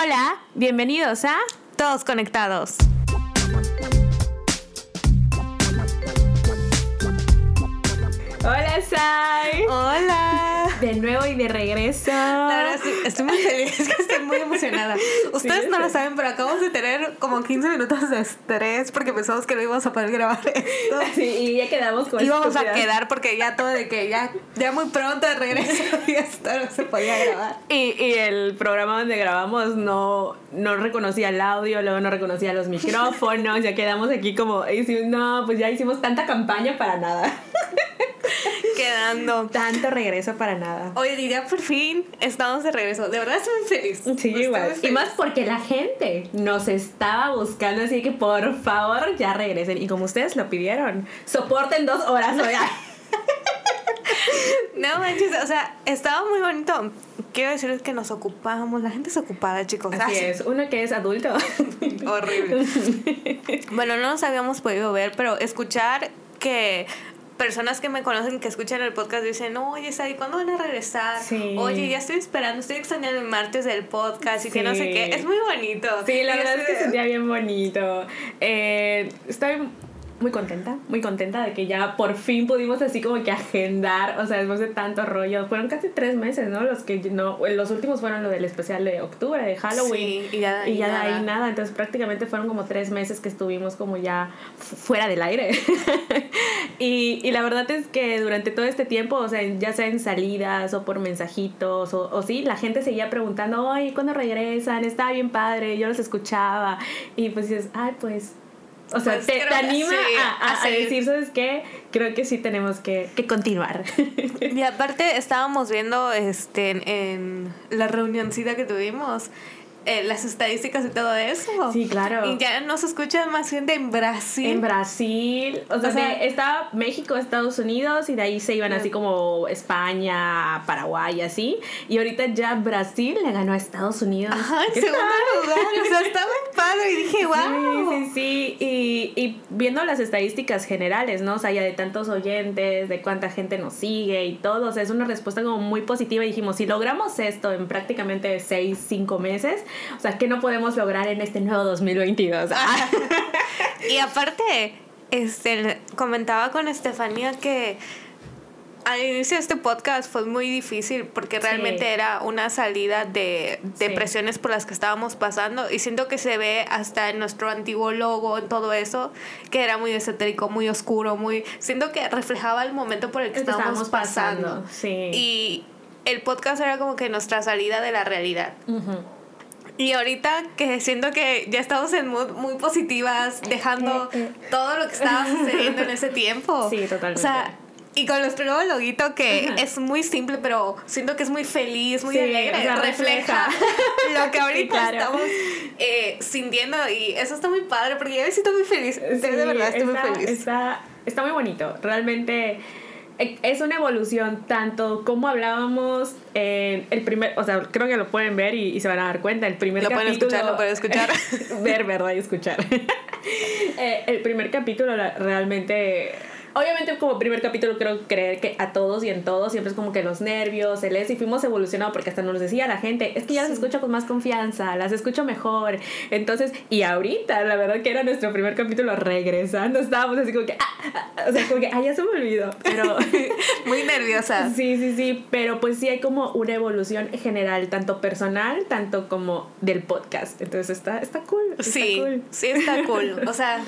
Hola, bienvenidos a Todos Conectados. Hola, Sai. Hola. De nuevo y de regreso. La verdad, sí, estoy muy feliz, estoy muy emocionada. Ustedes no lo saben, pero acabamos de tener como 15 minutos de estrés porque pensamos que no íbamos a poder grabar esto. Sí, y ya quedamos con Íbamos a quedar porque ya todo de que ya, ya muy pronto de regreso y esto no se podía grabar. Y, y el programa donde grabamos no, no reconocía el audio, luego no reconocía los micrófonos, ya quedamos aquí como, no, pues ya hicimos tanta campaña para nada. Quedando. Tanto regreso para nada. Oye, ya por fin estamos de regreso. De verdad estoy muy feliz. Sí, igual. Y más porque la gente nos estaba buscando, así que por favor ya regresen. Y como ustedes lo pidieron, soporten dos horas hoy. No manches, o sea, estaba muy bonito. Quiero decirles que nos ocupábamos. La gente es ocupada, chicos. Así Ah, es, uno que es adulto. Horrible. bueno, no nos habíamos podido ver, pero escuchar que personas que me conocen que escuchan el podcast dicen, oye, Sari, ¿cuándo van a regresar? Sí. Oye, ya estoy esperando, estoy extrañando el martes del podcast y que no sé qué. Es muy bonito. Sí, la Y verdad es que se sentía bien bonito. Eh, estoy muy contenta, muy contenta de que ya por fin pudimos así como que agendar, o sea, después de tanto rollo. Fueron casi tres meses, ¿no? Los que no, los últimos fueron lo del especial de octubre, de Halloween. Sí, y ya y ya de ahí nada. nada. Entonces prácticamente fueron como tres meses que estuvimos como ya fu- fuera del aire. y, y la verdad es que durante todo este tiempo, o sea, ya sea en salidas o por mensajitos, o, o sí, la gente seguía preguntando, oye, ¿cuándo regresan? Estaba bien padre, yo los escuchaba. Y pues dices, ay, pues... O sea, Pues te, anima sí, a, a- decir, ¿sabes qué? Creo que sí tenemos que, que continuar. Y aparte estábamos viendo este en, en la reunioncita que tuvimos eh, las estadísticas y todo eso. Sí, claro. Y ya nos escuchan más gente en Brasil. En Brasil, o sea, O sea- estaba México, Estados Unidos y de ahí se iban así como España, Paraguay, así. Y ahorita ya Brasil le ganó a Estados Unidos. Ajá, en ¿Qué segundo tal? lugar. O sea, está muy padre. Y dije, wow. Sí, sí, sí. Y, y viendo las estadísticas generales, ¿no? O sea, ya de tantos oyentes, de cuánta gente nos sigue y todo, o sea, es una respuesta como muy positiva. Y dijimos, si logramos esto en prácticamente seis, cinco meses, o sea, ¿qué no podemos lograr en este nuevo 2022? Ah. Y aparte, este, comentaba con Estefanía que al inicio de este podcast fue muy difícil porque realmente era una salida de Sí. depresiones por las que estábamos pasando y siento que se ve hasta en nuestro antiguo logo, en todo eso, que era muy esotérico, muy oscuro, muy... Siento que reflejaba el momento por el que El que estábamos, estábamos pasando. pasando, sí. Y el podcast era como que nuestra salida de la realidad. Ujú. Y ahorita que siento que ya estamos en mood muy positivas, dejando eh, eh. todo lo que estaba sucediendo en ese tiempo. Sí, totalmente. O sea, y con nuestro nuevo loguito que Ajá. es muy simple, pero siento que es muy feliz, muy Sí, alegre. o sea, refleja lo que ahorita claro. estamos eh, sintiendo y eso está muy padre porque yo me siento muy feliz. de Sí, verdad, estoy está, muy feliz. Está, está muy bonito. Realmente eh, es una evolución tanto como hablábamos en el primer, o sea, creo que lo pueden ver y, y se van a dar cuenta. El primer Lo pueden capítulo. escuchar, lo pueden escuchar. ver, verdad y escuchar. Eh, el primer capítulo realmente. Obviamente como primer capítulo creo creer que a todos y en todos siempre es como que los nervios, el es y fuimos evolucionando porque hasta nos decía la gente, es que ya las escucho con más confianza, las escucho mejor. Entonces, y ahorita la verdad que era nuestro primer capítulo regresando, estábamos así como que, ah, ah, o sea, como que, ah, ya se me olvidó, pero... muy nerviosa. Sí, sí, sí, pero pues sí hay como una evolución general, tanto personal, tanto como del podcast. Entonces está, está cool. Está Sí, cool. sí está cool. O sea,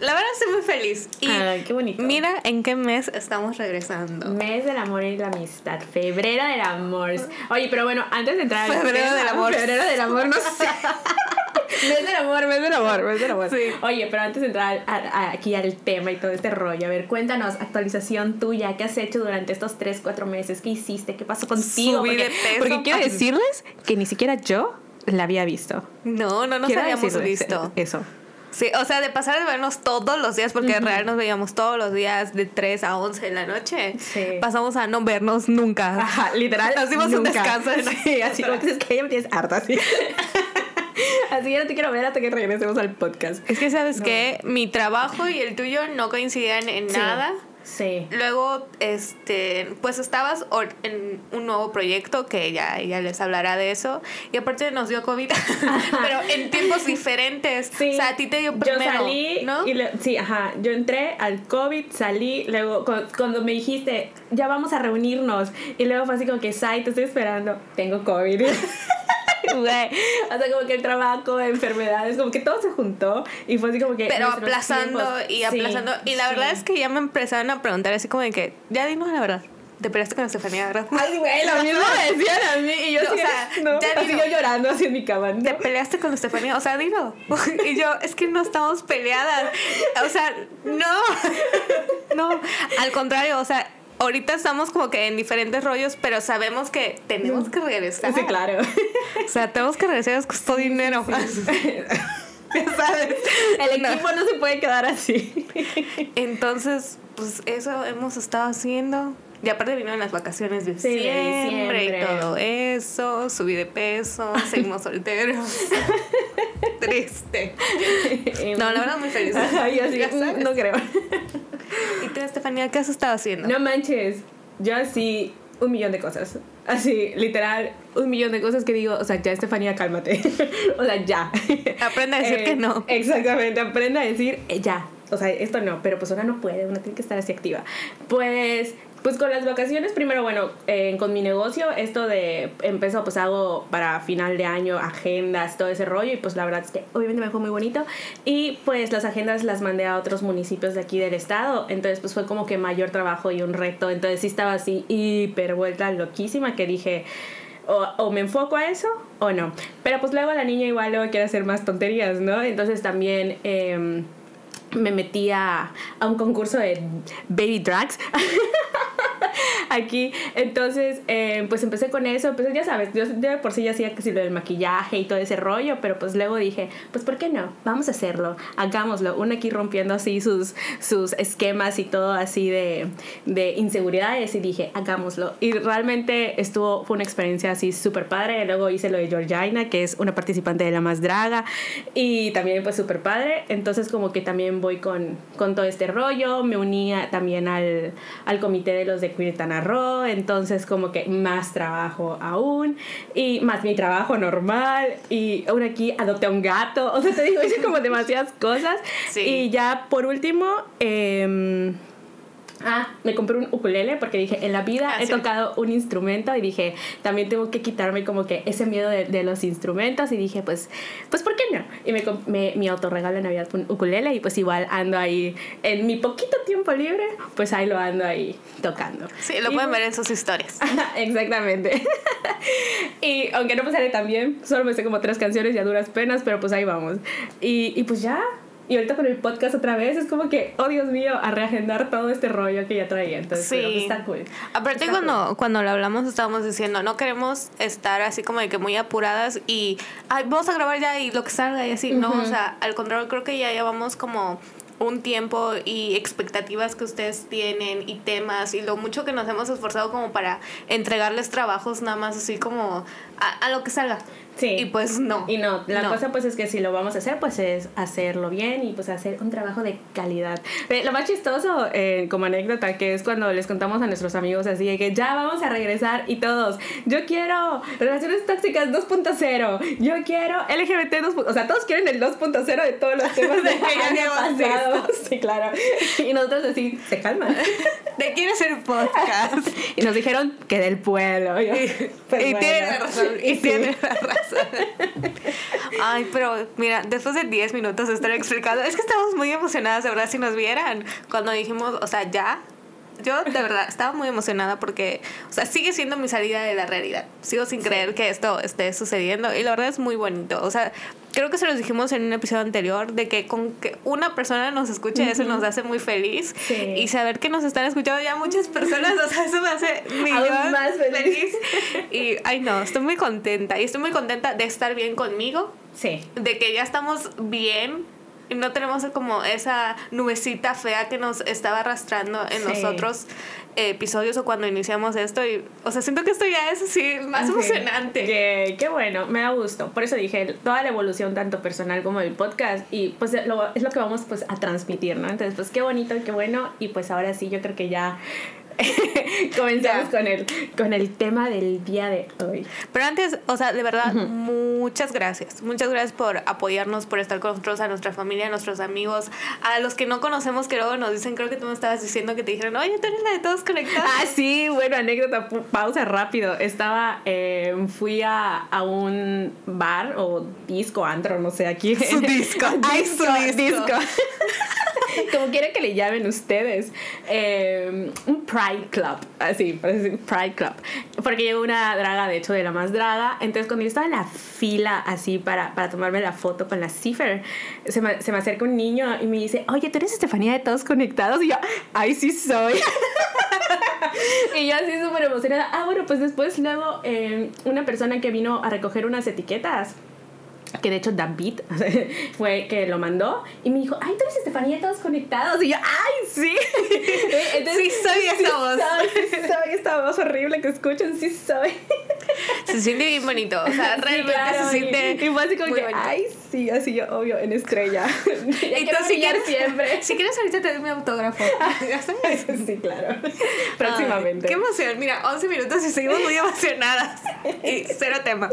la verdad estoy muy feliz. Y Ay, qué bonito. mira en qué mes estamos regresando. Mes del amor y la amistad. Febrero del amor. Oye, pero bueno, antes de entrar al Febrero del amor. Febrero del amor, no sé. mes del amor, mes del amor, mes del amor. Sí. Oye, pero antes de entrar a- a- aquí al tema y todo este rollo, a ver, cuéntanos, actualización tuya, ¿qué has hecho durante estos 3, 4 meses? ¿Qué hiciste? ¿Qué pasó contigo? Subí porque, de peso. porque quiero decirles que ni siquiera yo la había visto. No, no nos Quiero habíamos visto. Eso. Sí, o sea, de pasar de vernos todos los días, porque en real nos veíamos todos los días de 3 a 11 de la noche. Sí. Pasamos a no vernos nunca. Ajá, literal. Nos dimos un descanso de Sí, así como que es que ya me tienes harta, así. así que no te quiero ver hasta que regresemos al podcast. Es que, ¿sabes qué? Mi trabajo y el tuyo no coincidían en Sí. nada. Sí. Luego, este, pues estabas en un nuevo proyecto que ya ella les hablará de eso. Y aparte nos dio COVID, pero en tiempos diferentes. Sí. O sea, a ti te dio primero, Yo salí, ¿no? Y sí, ajá. Yo entré al COVID, salí, luego cuando me dijiste, ya vamos a reunirnos. Y luego fue así como que, Sai, te estoy esperando. Tengo COVID. o sea, como que el trabajo, enfermedades, como que todo se juntó y fue así como que... Pero aplazando y aplazando. y la verdad es que ya me empezaron a preguntar así como de que, ya dinos la verdad. Te peleaste con Estefanía, ¿verdad? Ay, güey, lo mismo me decían a mí. Y yo, o sea, no, ya así yo llorando así en mi cama. Te peleaste con Estefanía, o sea, dilo. y yo, es que no estamos peleadas. O sea, no. no, al contrario, o sea, ahorita estamos como que en diferentes rollos, pero sabemos que tenemos que regresar. Sí, claro. O sea, tenemos que regresar, nos costó dinero. ya sabes, el equipo no. se puede quedar así. Entonces, pues eso hemos estado haciendo. Y aparte vinieron las vacaciones de diciembre, y todo eso, subí de peso, seguimos solteros. Triste. No, la verdad muy feliz. Ay, así, no creo. ¿Y tú, Estefanía, qué has estado haciendo? No manches, yo así un millón de cosas. Así, literal, un millón de cosas que digo, o sea, ya Estefanía, cálmate. o sea, ya. Aprende a decir que no. Eh, exactamente, aprende a decir eh, ya. O sea, esto no, pero pues ahora no puede, uno tiene que estar así activa. Pues pues con las vacaciones, primero, bueno, eh, con mi negocio, esto de empezó, pues hago para final de año agendas, todo ese rollo, y pues la verdad es que obviamente me fue muy bonito. Y pues las agendas las mandé a otros municipios de aquí del estado, entonces pues fue como que mayor trabajo y un reto. Entonces sí estaba así hiper vuelta loquísima que dije. O, me enfoco a eso o no. Pero pues luego la niña igual luego quiere hacer más tonterías, ¿no? Entonces también eh, me metí a, a, un concurso de baby drags. aquí. Entonces, eh, pues empecé con eso. Pues ya sabes, yo, yo por sí ya hacía casi lo del maquillaje y todo ese rollo, pero pues luego dije, pues ¿por qué no? Vamos a hacerlo, hagámoslo. Una aquí rompiendo así sus, sus esquemas y todo así de, de inseguridades y dije, hagámoslo. Y realmente estuvo, fue una experiencia así súper padre. Luego hice lo de Georgina, que es una participante de La Más Draga y también pues súper padre. Entonces como que también voy con, con todo este rollo. Me unía también al, al comité de los de Queer entonces como que más trabajo aún y más mi trabajo normal y aún aquí adopté a un gato, o sea, te digo, hice como demasiadas cosas. Y ya por último... Eh, Ah, me compré un ukulele porque dije, en la vida ah, he tocado un instrumento y dije, también tengo que quitarme como que ese miedo de, de los instrumentos y dije, pues, pues, ¿por qué no? Y me, me mi autorregalo de Navidad fue un ukulele y pues igual ando ahí, en mi poquito tiempo libre, pues ahí lo ando ahí tocando. Sí, lo pueden ver en sus historias. Exactamente. y aunque no me sale tan bien, solo me sé como tres canciones y a duras penas, pero pues ahí vamos. Y, y pues ya, y ahorita con el podcast otra vez es como que, oh Dios mío, a reagendar todo este rollo que ya traía. Entonces, sí. Está cool. Aparte, cuando, cuando lo hablamos, estábamos diciendo, no queremos estar así como de que muy apuradas y, ay, vamos a grabar ya y lo que salga y así. No, o sea, al contrario, creo que ya llevamos como un tiempo y expectativas que ustedes tienen y temas y lo mucho que nos hemos esforzado como para entregarles trabajos nada más así como a, a lo que salga. Sí. Y pues no. Y no, la cosa pues es que si lo vamos a hacer, pues es hacerlo bien y pues hacer un trabajo de calidad. Eh, lo más chistoso, eh, como anécdota, que es cuando les contamos a nuestros amigos así de que ya vamos a regresar y todos, yo quiero relaciones tóxicas 2.0, yo quiero LGBT 2.0, o sea, todos quieren el 2.0 de todos los temas de que ya pasado. Sí, claro. Y nosotros así, se calma. ¿De quién es el podcast? y nos dijeron que del pueblo. y, pues y tiene razón. Y tiene razón. Ay, pero mira, después de 10 minutos de estar explicando, es que estamos muy emocionadas, de verdad, si nos vieran. Cuando dijimos, o sea, ya, yo de verdad estaba muy emocionada porque, o sea, sigue siendo mi salida de la realidad. Sigo sin creer que esto esté sucediendo y la verdad es muy bonito. O sea, creo que se los dijimos en un episodio anterior de que con que una persona nos escuche eso nos hace muy feliz y saber que nos están escuchando ya muchas personas, o sea, eso me hace millón más feliz. Y ay no, estoy muy contenta y estoy muy contenta de estar bien conmigo. Sí. De que ya estamos bien y no tenemos como esa nubecita fea que nos estaba arrastrando en los otros episodios o cuando iniciamos esto. Y o sea siento que esto ya es así más emocionante. Qué bueno me da gusto. Por eso dije toda la evolución tanto personal como del podcast y pues lo, es lo que vamos pues a transmitir no entonces pues qué bonito y qué bueno y pues ahora sí yo creo que ya Comenzamos con el, con el tema del día de hoy. Pero antes, o sea, de verdad, muchas gracias. Muchas gracias por apoyarnos, por estar con nosotros, a nuestra familia, a nuestros amigos, a los que no conocemos, que luego nos dicen, creo que tú me estabas diciendo que te dijeron, oye, tú eres la de todos conectados. Ah, sí, bueno, anécdota, pausa rápido. Estaba, eh, fui a, a, un bar o disco, antro, no sé, aquí. Su disco. disco, disco. Como quieren que le llamen ustedes. Eh, un Pride Club. Así, parece Pride Club. Porque llevo una draga, de hecho, de la más draga. Entonces, cuando yo estaba en la fila, así, para, para tomarme la foto con la Cipher, se me, se me acerca un niño y me dice, oye, ¿tú eres Estefanía de Todos Conectados? Y yo, ay, sí soy. y yo así súper emocionada. Ah, bueno, pues después luego eh, una persona que vino a recoger unas etiquetas que de hecho David fue que lo mandó y me dijo, ay, tú eres Estefanía, todos conectados. Y yo, ay, sí. Entonces, sí, soy esa voz. Soy, soy esta voz horrible que escuchan, sí soy. Se siente bien bonito, o sea, realmente se siente. Y, fue así como que, ay, sí, así yo, obvio, en estrella. y tú si quieres, siempre. Si quieres, ahorita te doy mi autógrafo. sí, claro. Próximamente. qué emoción. Mira, 11 minutos y seguimos muy emocionadas. Y cero tema.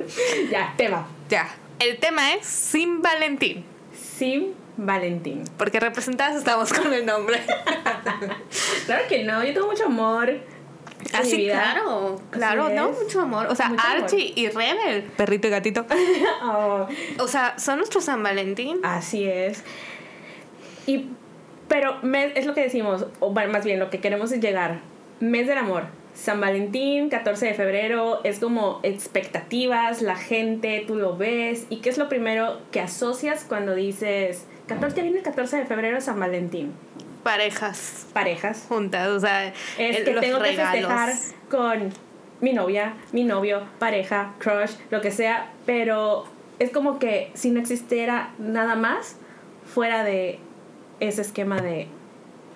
Ya, tema. Ya. El tema es Sin Valentín. Sin Valentín. Porque representadas estamos con el nombre. claro que no, yo tengo mucho amor. Así, claro, claro, no, mucho amor. O sea, Archie y Rebel, perrito y gatito. Oh. O sea, son nuestros San Valentín. Así es. Y, pero es lo que decimos, o más bien lo que queremos es llegar. Mes del amor San Valentín, 14 de febrero, es como expectativas, la gente, tú lo ves. ¿Y qué es lo primero que asocias cuando dices, 14, viene el 14 de febrero, San Valentín? Parejas. Parejas. Juntas, o sea, es que tengo que festejar con mi novia, mi novio, pareja, crush, lo que sea, pero es como que si no existiera nada más fuera de ese esquema de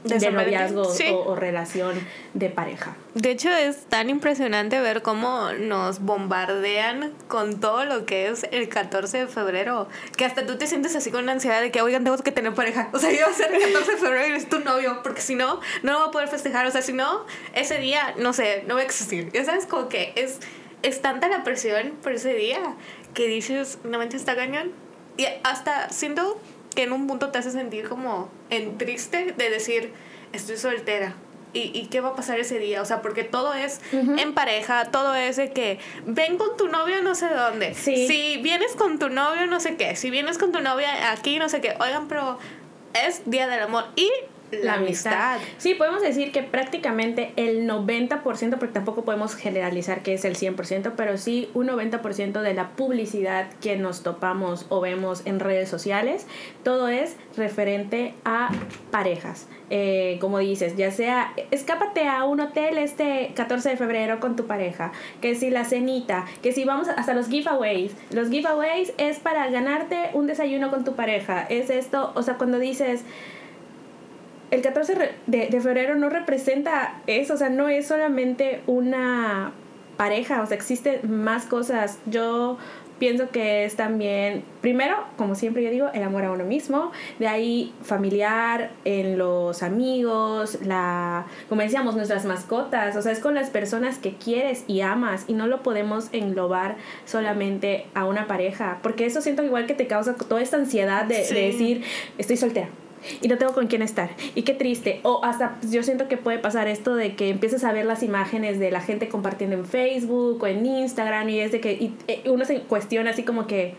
de, noviazgo o, relación de pareja. De hecho, es tan impresionante ver cómo nos bombardean con todo lo que es el 14 de febrero, que hasta tú te sientes así con la ansiedad de que, oigan, tengo que tener pareja. O sea, iba a ser el 14 de febrero y eres tu novio, porque si no, no lo voy a poder festejar. O sea, si no, ese día, no sé, no va a existir. Ya sabes, como que es, es tanta la presión por ese día que dices, no mente está cañón. Y hasta siento que en un punto te hace sentir como en triste de decir, estoy soltera. ¿Y, ¿Y qué va a pasar ese día? O sea, porque todo es en pareja, todo es de que ven con tu novio no sé dónde. Si vienes con tu novio no sé qué, si vienes con tu novia aquí no sé qué. Oigan, pero es Día del Amor. Y la, amistad. Sí, podemos decir que prácticamente el 90%, porque tampoco podemos generalizar que es el 100%, pero sí un 90% de la publicidad que nos topamos o vemos en redes sociales, todo es referente a parejas. Eh, como dices, ya sea, escápate a un hotel este 14 de febrero con tu pareja, que si la cenita, que si vamos hasta los giveaways. Los giveaways es para ganarte un desayuno con tu pareja. Es esto, o sea, cuando dices el 14 de, de, febrero no representa eso, o sea, no es solamente una pareja, o sea, existen más cosas. Yo pienso que es también, primero, como siempre yo digo, el amor a uno mismo, de ahí familiar, en los amigos, la, como decíamos, nuestras mascotas, o sea, es con las personas que quieres y amas y no lo podemos englobar solamente a una pareja, porque eso siento igual que te causa toda esta ansiedad de, de decir, estoy soltera y no tengo con quién estar. Y qué triste. O hasta pues, yo siento que puede pasar esto de que empieces a ver las imágenes de la gente compartiendo en Facebook o en Instagram y es de que y, eh, uno se cuestiona así como que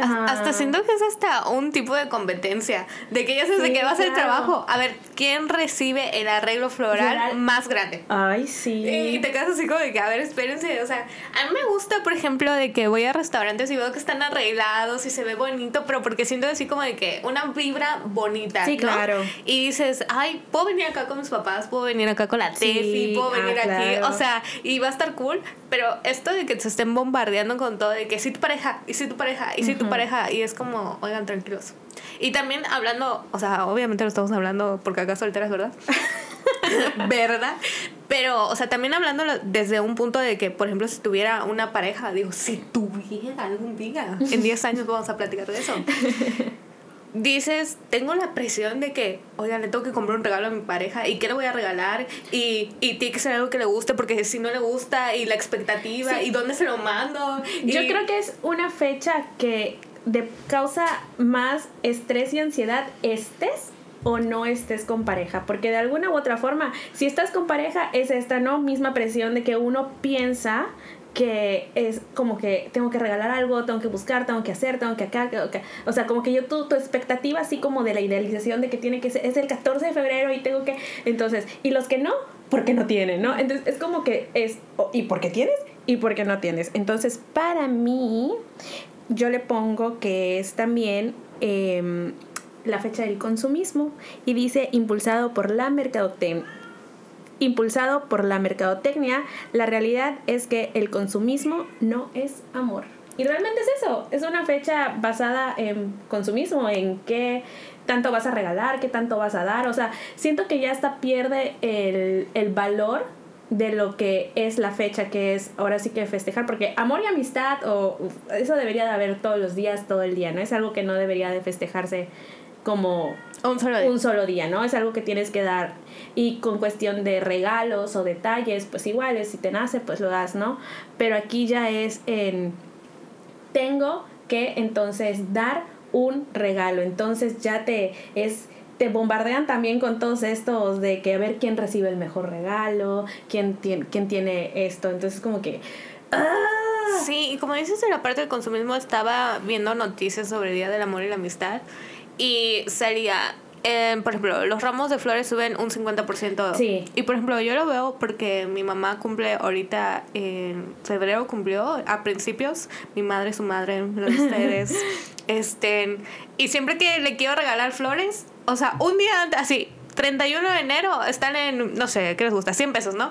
hasta siento que es hasta un tipo de competencia. De que ya sabes de qué va a ser el trabajo. A ver, ¿quién recibe el arreglo floral, más grande? Ay, sí. Y te quedas así como de que, a ver, espérense. O sea, a mí me gusta, por ejemplo, de que voy a restaurantes y veo que están arreglados y se ve bonito, pero porque siento así como de que una vibra bonita. Sí, claro. Y dices, ay, puedo venir acá con mis papás, puedo venir acá con la Tefi, puedo venir ah, aquí. O sea, y va a estar cool. Pero esto de que se estén bombardeando con todo, de que si tu pareja, y si tu pareja, y si tu tu pareja y es como, oigan, tranquilos. Y también hablando, o sea, obviamente lo estamos hablando porque acá solteras, ¿verdad? ¿Verdad? Pero, o sea, también hablando desde un punto de que, por ejemplo, si tuviera una pareja, digo, si tuviera algún día, en 10 años vamos a platicar de eso. Dices, tengo la presión de que, oigan, le tengo que comprar un regalo a mi pareja y qué le voy a regalar y, y tiene que ser algo que le guste porque si no le gusta y la expectativa y dónde se lo mando. Yo creo que es una fecha que de causa más estrés y ansiedad estés o no estés con pareja, porque de alguna u otra forma, si estás con pareja es esta no misma presión de que uno piensa que es como que tengo que regalar algo, tengo que buscar, tengo que hacer, tengo que acá, que, o sea, como que yo tu, tu expectativa así como de la idealización de que tiene que ser, es el 14 de febrero y tengo que, entonces, y los que no, porque no tienen, ¿no? Entonces es como que es, ¿y por qué tienes? Y por qué no tienes. Entonces, para mí, yo le pongo que es también em, la fecha del consumismo y dice impulsado por la mercadotecnia. Impulsado por la mercadotecnia, la realidad es que el consumismo no es amor. Y realmente es eso, es una fecha basada en consumismo, en qué tanto vas a regalar, qué tanto vas a dar. O sea, siento que ya hasta pierde el, el valor de lo que es la fecha que es ahora sí que festejar, porque amor y amistad o eso debería de haber todos los días, todo el día, ¿no? Es algo que no debería de festejarse como un solo día. Un solo día, ¿no? Es algo que tienes que dar. Y con cuestión de regalos o detalles, pues iguales, si te nace, pues lo das, ¿no? Pero aquí ya es en, tengo que entonces dar un regalo. Entonces ya te es te bombardean también con todos estos de que a ver quién recibe el mejor regalo, quién tiene, quién tiene esto. Entonces como que... ¡ah! Sí, y como dices en la parte del consumismo, estaba viendo noticias sobre el Día del Amor y la Amistad y salía, por ejemplo, los ramos de flores suben un 50%. Sí. Y por ejemplo, yo lo veo porque mi mamá cumple ahorita en febrero, cumplió a principios, mi madre, su madre, los ustedes. este, y siempre que le quiero regalar flores, o sea, un día antes, así, 31 de enero están en, no sé, ¿qué les gusta? 100 pesos, ¿no?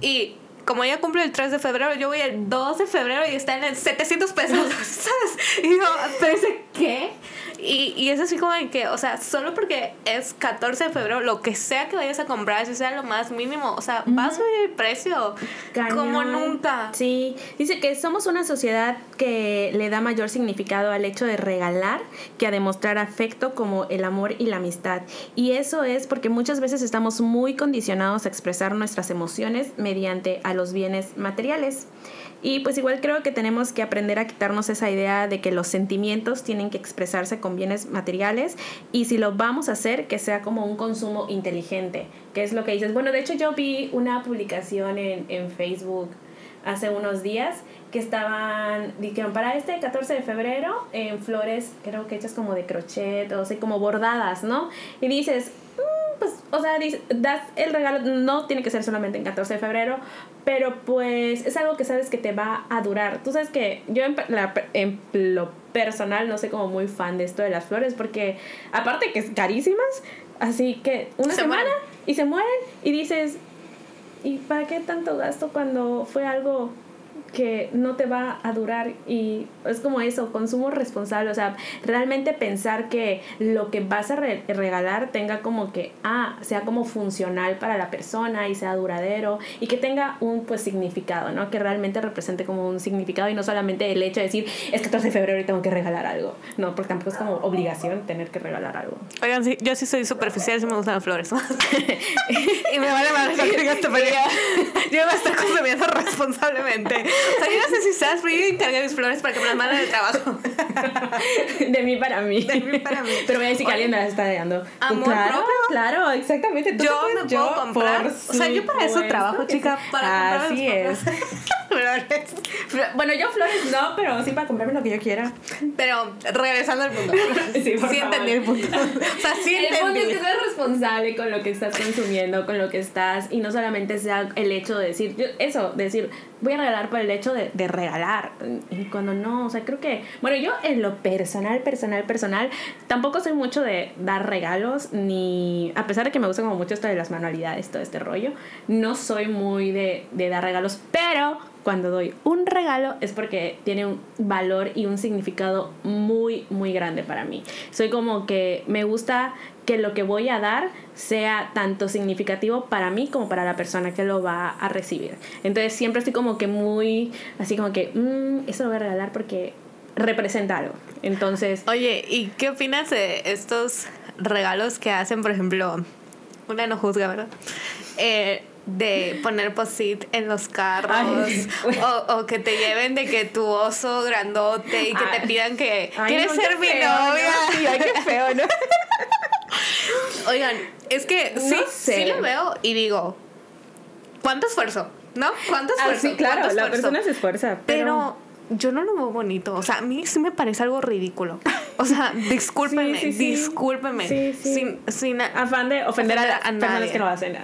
Y como ella cumple el 3 de febrero, yo voy el 2 de febrero y están en 700 pesos, ¿sabes? Y yo, ¿pero qué? Y, y es así como de que, o sea, solo porque es 14 de febrero, lo que sea que vayas a comprar, si sea lo más mínimo, o sea, vas a ver el precio como nunca. Sí, dice que somos una sociedad que le da mayor significado al hecho de regalar que a demostrar afecto como el amor y la amistad. Y eso es porque muchas veces estamos muy condicionados a expresar nuestras emociones mediante a los bienes materiales. Y pues igual creo que tenemos que aprender a quitarnos esa idea de que los sentimientos tienen que expresarse con bienes materiales y si lo vamos a hacer, que sea como un consumo inteligente, que es lo que dices. Bueno, de hecho yo vi una publicación en, en Facebook hace unos días que estaban, dijeron, para este 14 de febrero, en flores, creo que hechas como de crochet, o sea, como bordadas, ¿no? Y dices, mm, pues, o sea, das el regalo, no tiene que ser solamente en 14 de febrero, pero pues es algo que sabes que te va a durar. Tú sabes que yo en, la, en lo personal no soy como muy fan de esto de las flores, porque aparte que es carísimas, así que una semana y se mueren y dices, ¿y para qué tanto gasto cuando fue algo que no te va a durar y es como eso, consumo responsable, o sea, realmente pensar que lo que vas a regalar tenga como que, ah, sea como funcional para la persona y sea duradero y que tenga un pues significado, ¿no? Que realmente represente como un significado y no solamente el hecho de decir, es 14 de febrero y tengo que regalar algo, no, porque tampoco es como obligación tener que regalar algo. Oigan, sí, yo sí soy superficial, sí me gustan las flores. y me vale más que yo voy a estar consumiendo responsablemente. O sea, yo no sé si sabes, pero yo encargué mis flores para que me las manden de trabajo. de mí para mí. De mí para mí. Pero voy a decir que alguien me las está dando. Amor claro, propio. Claro, exactamente. yo me puedo comprar. O sea, yo para eso trabajo, chica. Para Así es. flores. Bueno, yo flores no, pero sí para comprarme lo que yo quiera. Pero regresando al punto. sí, sí entendí el punto. O sea, sí entendí. El punto es que seas responsable con lo que estás consumiendo, con lo que estás, y no solamente sea el hecho de decir, yo, eso, decir, voy a regalar por el hecho de, regalar. Y cuando no, o sea, creo que, bueno, yo en lo personal, personal, personal, tampoco soy mucho de dar regalos, ni, a pesar de que me gusta como mucho esto de las manualidades, todo este rollo, no soy muy de dar regalos, pero cuando doy un regalo es porque tiene un valor y un significado muy, muy grande para mí. Soy como que me gusta que lo que voy a dar sea tanto significativo para mí como para la persona que lo va a recibir. Entonces siempre estoy como que muy, así como que, mmm, eso lo voy a regalar porque representa algo. Entonces... Oye, ¿y qué opinas de estos regalos que hacen, por ejemplo, una no juzga, ¿verdad? Eh, de poner posit en los carros o, o, que te lleven de que tu oso grandote y que te pidan que quieres ser mi novia. Sí, ay, qué feo, ¿no? Oigan, es que sí, sí lo veo y digo, ¿cuánto esfuerzo? ¿No? ¿Cuánto ah, esfuerzo? sí, claro, la persona se esfuerza. pero yo no lo veo bonito. O sea, a mí sí me parece algo ridículo. O sea, discúlpeme, discúlpeme. Sin, sin afán de ofender, a, las personas que lo hacen.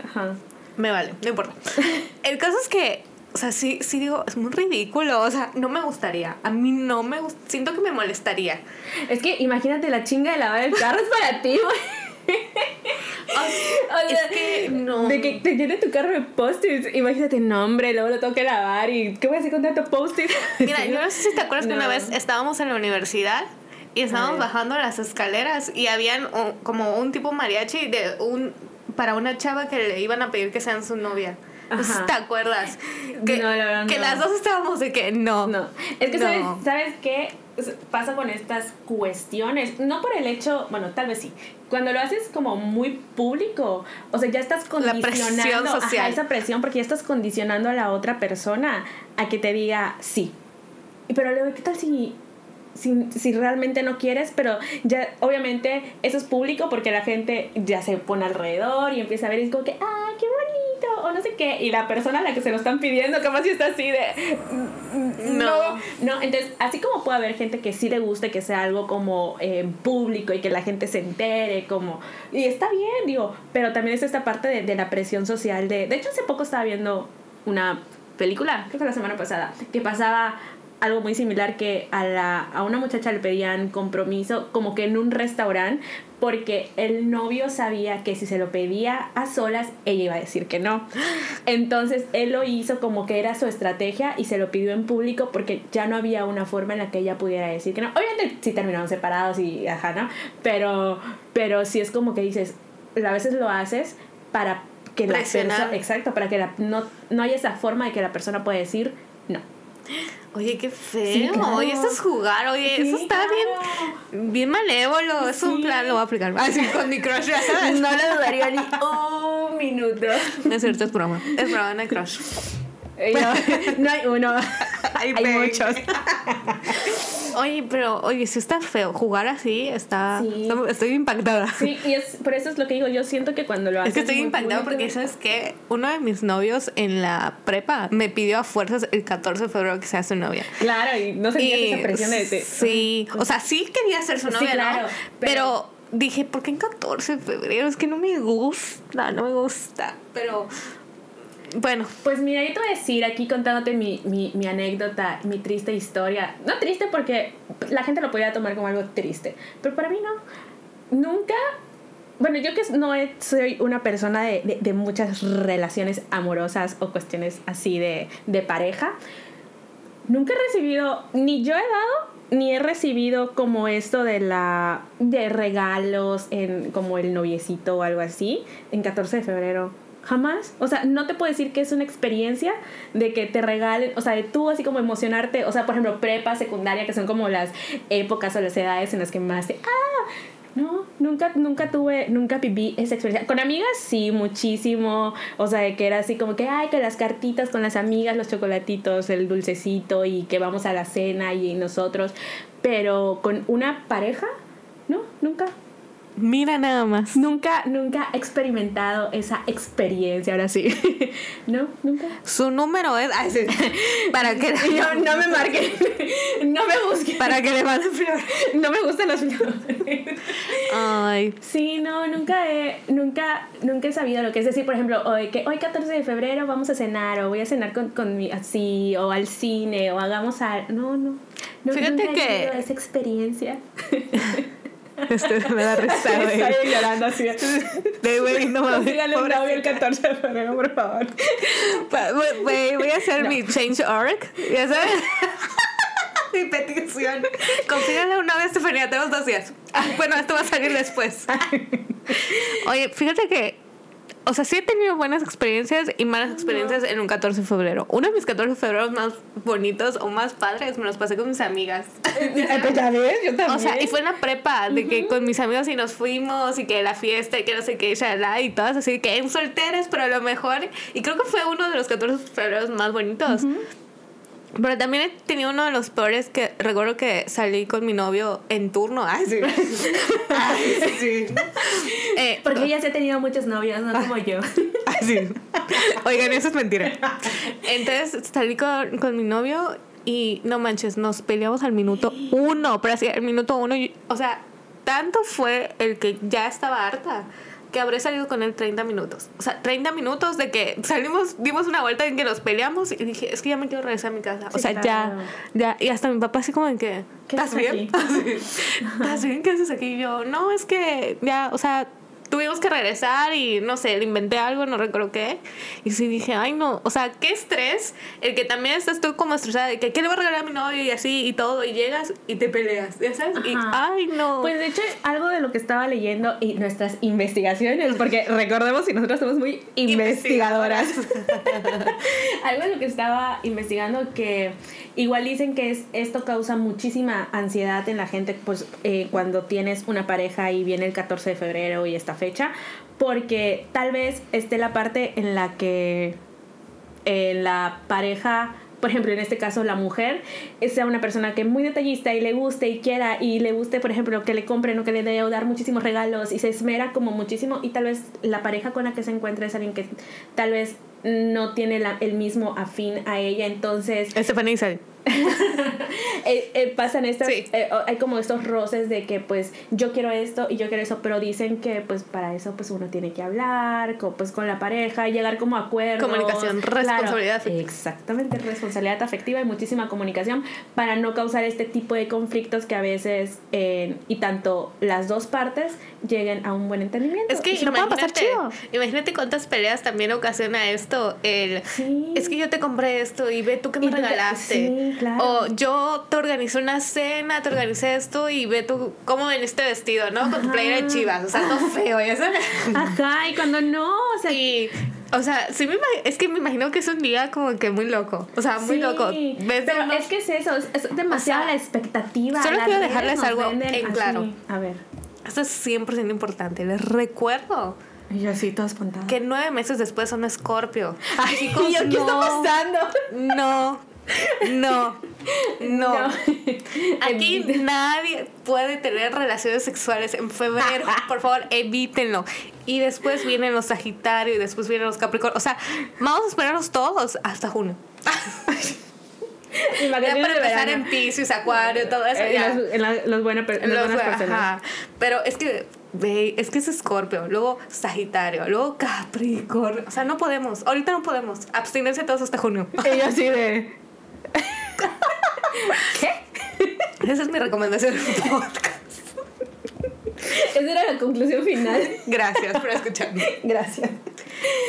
Me vale, no importa. El caso es que, o sea, sí, sí digo, es muy ridículo. O sea, no me gustaría. A mí no me gusta. Siento que me molestaría. Es que imagínate la chinga de lavar el carro es para ti, güey. o sea, es que no. De que te llene tu carro de post-its. Imagínate, no, hombre, luego lo tengo que lavar. ¿Y qué voy a hacer con tanto post-it? Mira, yo no sé si te acuerdas que una vez estábamos en la universidad y estábamos bajando las escaleras y habían como un tipo mariachi de un para una chava que le iban a pedir que sean su novia. ¿Te acuerdas? Que, que las dos estábamos de que no. No. Es que, ¿sabes, ¿sabes qué? pasa con estas cuestiones, no por el hecho, bueno, tal vez sí, cuando lo haces como muy público, o sea, ya estás condicionando la esa presión porque ya estás condicionando a la otra persona a que te diga sí. Pero luego, ¿qué tal si si, si, realmente no quieres, pero ya obviamente eso es público porque la gente ya se pone alrededor y empieza a ver y es como que, ah, qué bonito, o no sé qué, y la persona a la que se lo están pidiendo, como si está así de, mm, no, no, entonces, así como puede haber gente que sí le guste que sea algo como eh, público y que la gente se entere, como, y está bien, digo, pero también es esta parte de, de la presión social de, de hecho hace poco estaba viendo una película, creo que la semana pasada, que pasaba algo muy similar que a, la, a una muchacha le pedían compromiso como que en un restaurante porque el novio sabía que si se lo pedía a solas ella iba a decir que no. Entonces él lo hizo como que era su estrategia y se lo pidió en público porque ya no había una forma en la que ella pudiera decir que no. Obviamente sí terminaron separados y ajá, ¿no? Pero, pero sí es como que dices, a veces lo haces para que la persona, exacto, para que la, no, no haya esa forma de que la persona pueda decir no. Oye, qué feo. Oye, esto es jugar. Oye, eso está bien, bien malévolo. Es un plan, lo voy a aplicar. Así con mi crush, ya sabes. No le dudaría ni un minuto. No es cierto, es broma. Es broma, no hay crush. no hay uno, hay, muchos. Oye, pero oye, si está feo. Jugar así está. Estoy impactada. Sí, y es, por eso es lo que digo. Yo siento que cuando lo haces. Es que estoy impactada porque, ¿sabes que Uno de mis novios en la prepa me pidió a fuerzas el 14 de febrero que sea su novia. Claro, y no sentías esa presión de. Sí, o sea, sí quería ser su novia, claro, pero, dije, ¿por qué en 14 de febrero? Es que no me gusta, no me gusta. Pero bueno. Pues mira, yo te voy a decir aquí contándote mi, mi, mi, anécdota, mi triste historia. No triste porque la gente lo podía tomar como algo triste, pero para mí no. Nunca bueno, yo que no soy una persona de, de, muchas relaciones amorosas o cuestiones así de, de, pareja, nunca he recibido, ni yo he dado, ni he recibido como esto de la de regalos en como el noviecito o algo así en 14 de febrero. Jamás. O sea, no te puedo decir que es una experiencia de que te regalen, o sea, de tú así como emocionarte, o sea, por ejemplo, prepa, secundaria, que son como las épocas o las edades en las que más te, ah, no, nunca, nunca tuve, nunca viví esa experiencia. Con amigas sí, muchísimo. O sea, de que era así como que, ay, que las cartitas con las amigas, los chocolatitos, el dulcecito y que vamos a la cena y nosotros. Pero con una pareja, no, nunca. Mira nada más. Nunca, nunca he experimentado esa experiencia, ahora sí. no, nunca. Su número es. para que. No, no me marquen. no me busquen. Para que le manden flores. No me gustan las flores. Ay. Sí, no, nunca he, nunca, nunca he sabido lo que es decir, por ejemplo, hoy, que hoy 14 de febrero vamos a cenar, o voy a cenar con, con mi así, o al cine, o hagamos algo. No, no. no Fíjate nunca que. He esa experiencia. Este, me da risa, güey. Estoy llorando así. De güey, no mames. Consíganle un novio el 14 de febrero, por favor. Güey, voy a hacer mi change.org. ¿Ya sabes? mi petición. Consíganle una vez, Estefanía. Tenemos dos días. Bueno, esto va a salir después. Oye, fíjate que. O sea, sí he tenido buenas experiencias y malas experiencias en un 14 de febrero. Uno de mis 14 de febrero más bonitos o más padres me los pasé con mis amigas. Pues ya ves, yo también. O sea, y fue en la prepa, de que con mis amigos y nos fuimos y que la fiesta y que no sé qué, shalala, y todas así, que en solteras, pero a lo mejor. Y creo que fue uno de los 14 de febrero más bonitos. Pero también he tenido uno de los peores que recuerdo que salí con mi novio en turno. Ay, sí. Ay, sí. Eh, Porque ella sí ha tenido muchos novios, no como yo. Así. Oigan, eso es mentira. Entonces salí con, con mi novio y no manches, nos peleamos al minuto uno. Pero así, al minuto uno, o sea, tanto fue el que ya estaba harta que habré salido con él 30 minutos. O sea, 30 minutos de que salimos, dimos una vuelta en que nos peleamos y dije, es que ya me quiero regresar a mi casa. o sea, claro. ya, ya. Y hasta mi papá así como en que, ¿Qué ¿estás bien? ¿Estás bien? ¿Qué haces aquí? Y yo, no, es que ya, o sea, tuvimos que regresar y no sé, le inventé algo, no recuerdo qué. Y sí dije, ay no, o sea, qué estrés, el que también estás tú como estresada de que, ¿qué le voy a regalar a mi novio? Y así y todo, y llegas y te peleas, ¿ya sabes? Y, Ajá. ay no. Pues de hecho, algo de lo que estaba leyendo y nuestras investigaciones, porque recordemos que nosotros somos muy investigadoras. algo de lo que estaba investigando que igual dicen que es, esto causa muchísima ansiedad en la gente pues eh, cuando tienes una pareja y viene el 14 de febrero y esta fecha, porque tal vez esté la parte en la que eh, la pareja, por ejemplo, en este caso la mujer, eh, sea una persona que es muy detallista y le guste y quiera y le guste, por ejemplo, que le compren o que le dé o dar muchísimos regalos y se esmera como muchísimo y tal vez la pareja con la que se encuentra es alguien que tal vez no tiene el mismo afín a ella, entonces Estefanía Isabel. eh, eh, pasan estas, Sí. eh, hay como estos roces de que pues yo quiero esto y yo quiero eso, pero dicen que pues para eso pues uno tiene que hablar con, pues con la pareja, llegar como a acuerdos. Comunicación, Claro. responsabilidad afectiva. Exactamente, responsabilidad afectiva y muchísima comunicación para no causar este tipo de conflictos que a veces y tanto las dos partes lleguen a un buen entendimiento. Es que Y se lo puedan pasar chido. imagínate cuántas peleas también ocasiona esto. El, Sí. Es que yo te compré esto y ve tú que me te- regalaste. Sí, claro. O yo te organizé una cena, te organicé esto y ve tú cómo en este vestido, ¿no? Con tu playera de chivas. O sea, todo feo, ya sabes. Ajá, y cuando no, o sea, Y, o sea, sí me es que me imagino que es un día como que muy loco. O sea, muy Sí, loco. ¿Ves? Pero unos- es que es eso, es, es demasiada O sea, la expectativa. solo quiero dejarles algo en así. claro. A ver. Esto es 100% importante. Les recuerdo Y yo así, toda espantada. que nueve meses después son Scorpio. Ay, Chicos, ¿y yo, ¿qué está no. pasando? No, no, no. Aquí nadie puede tener relaciones sexuales en febrero. Por favor, evítenlo. Y después vienen los Sagitario y después vienen los Capricornio. O sea, vamos a esperarnos todos hasta junio. Ya para empezar en Pisces, Acuario, todo eso. Eh, ya. los, en la- los, buena per- las Los- buenas personas. ajá. Pero es que, ve, es que es Escorpio, luego Sagitario, luego Capricornio. O sea, no podemos. Ahorita no podemos. Abstenerse todos hasta junio. Yo así de. Esa es mi recomendación del podcast. Esa era la conclusión final. Gracias por escucharme. Gracias.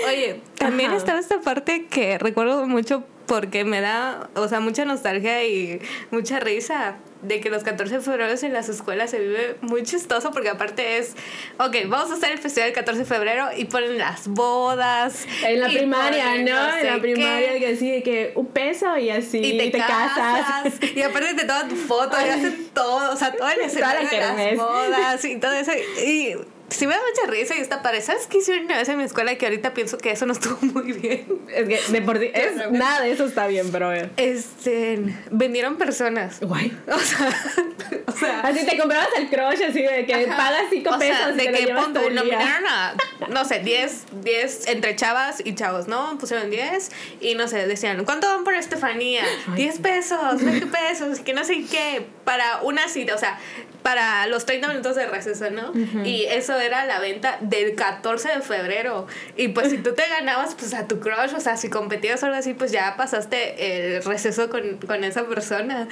Oye, también Ajá. estaba esta parte que recuerdo mucho porque me da, o sea, mucha nostalgia y mucha risa de que los 14 de febrero en las escuelas se vive muy chistoso porque aparte es, ok, vamos a hacer el festival el 14 de febrero y ponen las bodas. En la primaria, ponen ¿no? sé en la primaria qué, que así de que un peso y así. Y te, casas, y aparte te toman tu foto y hacen todo, o sea, todo el la escenario de las bodas y todo eso. Y sí me da mucha risa y está padre. ¿Sabes qué hicieron una vez en mi escuela que ahorita pienso que eso no estuvo muy bien? Es que de por sí. es- nada de eso está bien, pero. Este, vendieron personas. Guay. O sea, o sea, Así te comprabas el crush, así de que ajá. pagas 5 O sea, pesos. y de te que día. nominaron a, no sé, 10, 10 entre chavas y chavos, ¿no? Pusieron 10 y no sé, decían, ¿cuánto van por Estefanía? 10 pesos, 20 pesos, que no sé qué, para una cita, o sea, para los 30 minutos de receso, ¿no? Y eso era la venta del 14 de febrero. Y pues si tú te ganabas pues a tu crush, o sea, si competías o algo así, pues ya pasaste el receso con, con esa persona.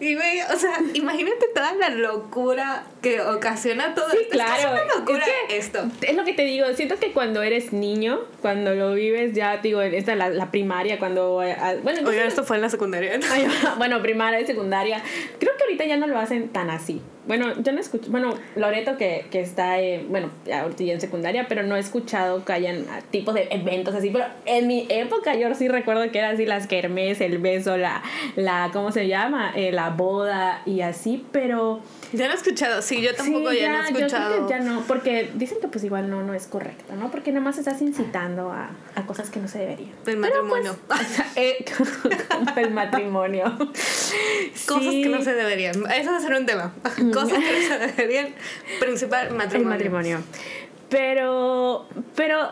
Y güey, o sea, imagínate toda la locura que ocasiona todo sí, esto. Claro, es una locura es que, esto. Es lo que te digo, siento que cuando eres niño, cuando lo vives ya, digo, esta la, la primaria, cuando... Bueno, Oigan, esto fue en la secundaria. ¿no? Bueno, primaria y secundaria. Creo que ahorita ya no lo hacen tan así. Bueno, yo no escucho, bueno, Loreto que, que está, eh, bueno, ahorita ya en secundaria, pero no he escuchado que hayan tipos de eventos así, pero en mi época yo sí recuerdo que eran así las kermes, el beso, la, la ¿cómo se llama? Eh, la boda y así, pero... Ya no he escuchado, sí, yo tampoco sí, ya, no he yo creo escuchado. que ya no, porque dicen que pues igual no, no es correcto, ¿no? Porque nada más estás incitando a, a cosas que no se deberían. El Pero, matrimonio. pues, eh, el matrimonio. Cosas Sí. que no se deberían. Eso va a ser un tema. Cosas que no se deberían. Principal, matrimonio. El matrimonio. Pero, pero,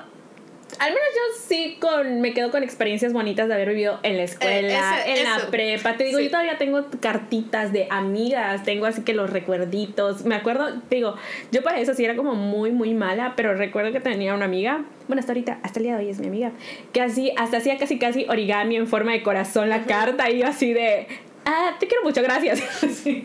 al menos yo sí con, me quedo con experiencias bonitas de haber vivido en la escuela, ese- en la prepa. Te digo, Sí. yo todavía tengo cartitas de amigas, tengo así que los recuerditos. Me acuerdo, te digo, yo para eso sí era como muy, muy mala, pero recuerdo que tenía una amiga, bueno, hasta ahorita, hasta el día de hoy es mi amiga, que así, hasta hacía casi, casi origami en forma de corazón la carta y yo así de... Ah, te quiero mucho, gracias. Sí.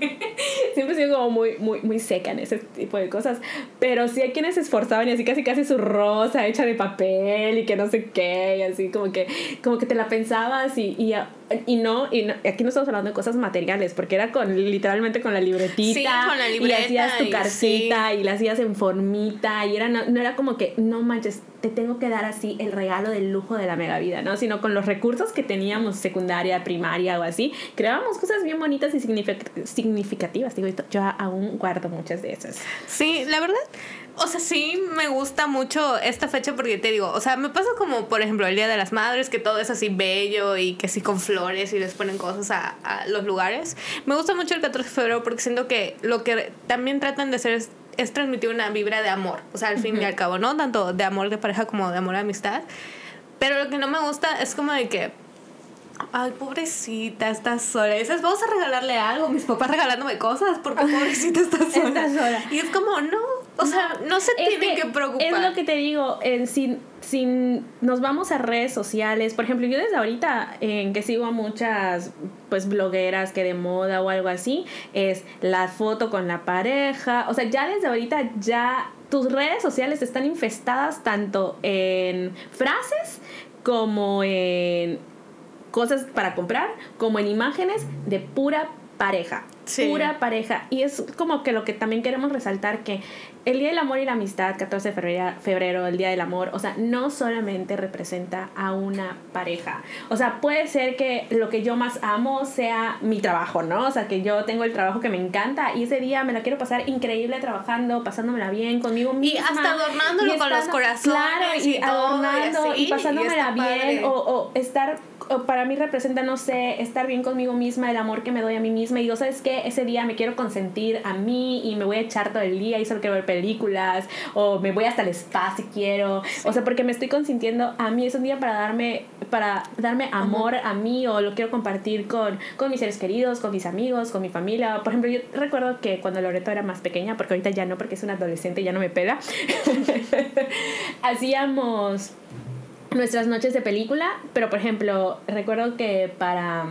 Siempre he sido como muy, muy, muy seca en ese tipo de cosas. Pero sí hay quienes se esforzaban y así casi casi su rosa hecha de papel y que no sé qué, y así como que, como que te la pensabas y, y, y no, y no- aquí no estamos hablando de cosas materiales, porque era con literalmente con la libretita. Sí, con la Y libreta hacías tu y cartita y la hacías en formita y era, no, no era como que, no manches, te tengo que dar así el regalo del lujo de la mega vida, ¿no? Sino con los recursos que teníamos secundaria, primaria o así, creábamos cosas bien bonitas y signific- significativas. Digo, yo aún guardo muchas de esas. Sí, la verdad, o sea, sí me gusta mucho esta fecha porque te digo, o sea, me pasa como, por ejemplo, el Día de las Madres, que todo es así bello y que sí con flores y les ponen cosas a, a los lugares. Me gusta mucho el 14 de febrero porque siento que lo que también tratan de hacer es, es transmitir una vibra de amor, o sea, al fin y al cabo, ¿no? Tanto de amor de pareja como de amor de amistad. Pero lo que no me gusta es como de que Ay, pobrecita, estás sola. Y dices, vamos a regalarle algo. Mis papás regalándome cosas porque pobrecita está sola. Está sola. Y es como, no. O sea, no se Es tienen que, preocupar. Es lo que te digo, si nos vamos a redes sociales, por ejemplo, yo desde ahorita en que sigo a muchas pues blogueras que de moda o algo así, es la foto con la pareja, o sea, ya desde ahorita ya tus redes sociales están infestadas tanto en frases como en cosas para comprar, como en imágenes de pura pareja. Sí. Pura pareja. Y es como que lo que también queremos resaltar que el Día del Amor y la Amistad, 14 de febrero, febrero, el Día del Amor, o sea, no solamente representa a una pareja. O sea, puede ser que lo que yo más amo sea mi trabajo, ¿no? O sea, que yo tengo el trabajo que me encanta y ese día me la quiero pasar increíble trabajando, pasándomela bien conmigo Y misma. hasta adornándolo Y con los corazones Claro, y, y todo, y adornando así, y y pasándomela bien padre. o, o estar para mí representa, no sé, estar bien conmigo misma, el amor que me doy a mí misma. Y yo, ¿sabes qué? Ese día me quiero consentir a mí y me voy a echar todo el día y solo quiero ver películas o me voy hasta el spa si quiero. O sea, porque me estoy consintiendo a mí. Es un día para darme, para darme amor a mí o lo quiero compartir con, con mis seres queridos, con mis amigos, con mi familia. Por ejemplo, yo recuerdo que cuando Loreto era más pequeña, porque ahorita ya no, porque es una adolescente y ya no me pela, hacíamos nuestras noches de película, pero por ejemplo, recuerdo que para,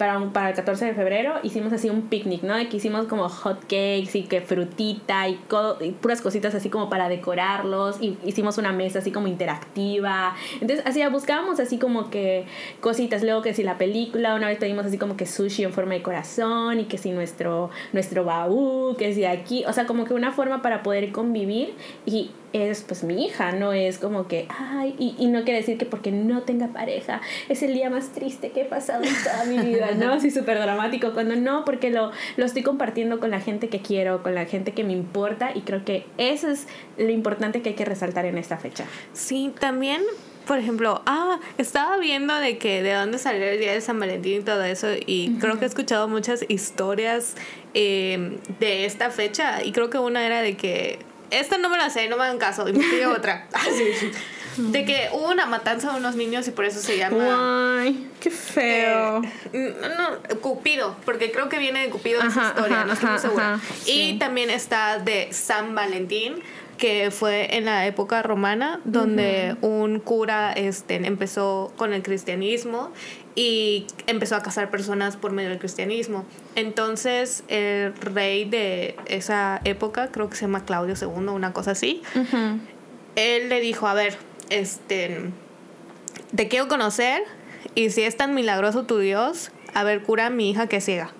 para, un- para el 14 de febrero hicimos así un picnic, ¿no? Que hicimos como hot cakes y que frutita y, y puras cositas así como para decorarlos y hicimos una mesa así como interactiva. Entonces, así buscábamos así como que cositas, luego que si la película, una vez pedimos así como que sushi en forma de corazón y que si nuestro, nuestro baú, que si aquí, o sea, como que una forma para poder convivir y es pues mi hija, no es como que, ay, y, y no quiere decir que porque no tenga pareja es el día más triste que he pasado en toda mi vida, ¿no? Así súper dramático, cuando no, porque lo, lo estoy compartiendo con la gente que quiero, con la gente que me importa y creo que eso es lo importante que hay que resaltar en esta fecha. Sí, también, por ejemplo, ah, estaba viendo de que de dónde salió el día de San Valentín y todo eso, y creo que he escuchado muchas historias eh, de esta fecha, y creo que una era de que. Esta no me la sé, no me hagan caso, investigué otra. Así. de que hubo una matanza de unos niños y por eso se llama. Ay, qué feo. Eh, no, Cupido, porque creo que viene de Cupido esa historia, no estoy muy segura. y también está de San Valentín que fue en la época romana, donde un cura este, empezó con el cristianismo y empezó a casar personas por medio del cristianismo. Entonces, el rey de esa época, creo que se llama Claudio II, una cosa así, él le dijo, a ver, este, te quiero conocer y si es tan milagroso tu Dios, a ver, cura a mi hija que ciega.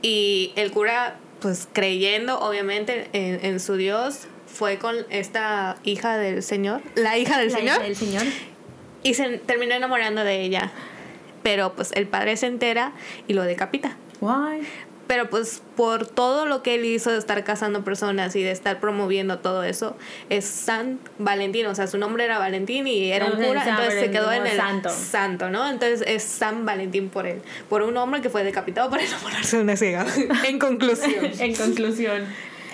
Y el cura, pues creyendo obviamente en, en su Dios, fue con esta hija del señor, la hija del señor. del señor. Y se terminó enamorando de ella. Pero pues el padre se entera y lo decapita. Why? Pero pues por todo lo que él hizo de estar casando personas y de estar promoviendo todo eso, es San Valentín. O sea, su nombre era Valentín y era un cura, entonces se quedó en el santo. santo, ¿no? Entonces es San Valentín por él. Por un hombre que fue decapitado por enamorarse de una ciega. en conclusión. en conclusión.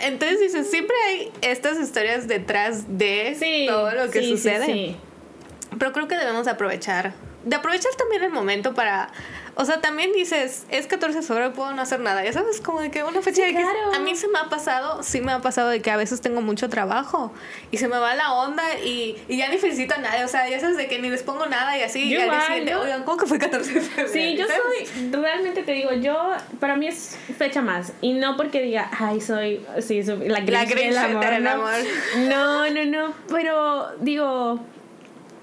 Entonces dices, siempre hay estas historias detrás de todo lo que sucede. Pero creo que debemos aprovechar. De aprovechar también el momento para o sea, también dices, es 14 de febrero, puedo no hacer nada. Ya sabes, como de que una fecha de que a mí se me ha pasado, sí me ha pasado de que a veces tengo mucho trabajo y se me va la onda y, y ya ni felicito a nadie. O sea, ya sabes de que ni les pongo nada y así. y al día siguiente, oigan, ¿cómo que fue 14 de febrero? Sí, yo soy, realmente te digo, yo, para mí es fecha más. Y no porque diga, ay, soy, sí, soy la Grinch, la amor. amor. No, no, no. Pero digo,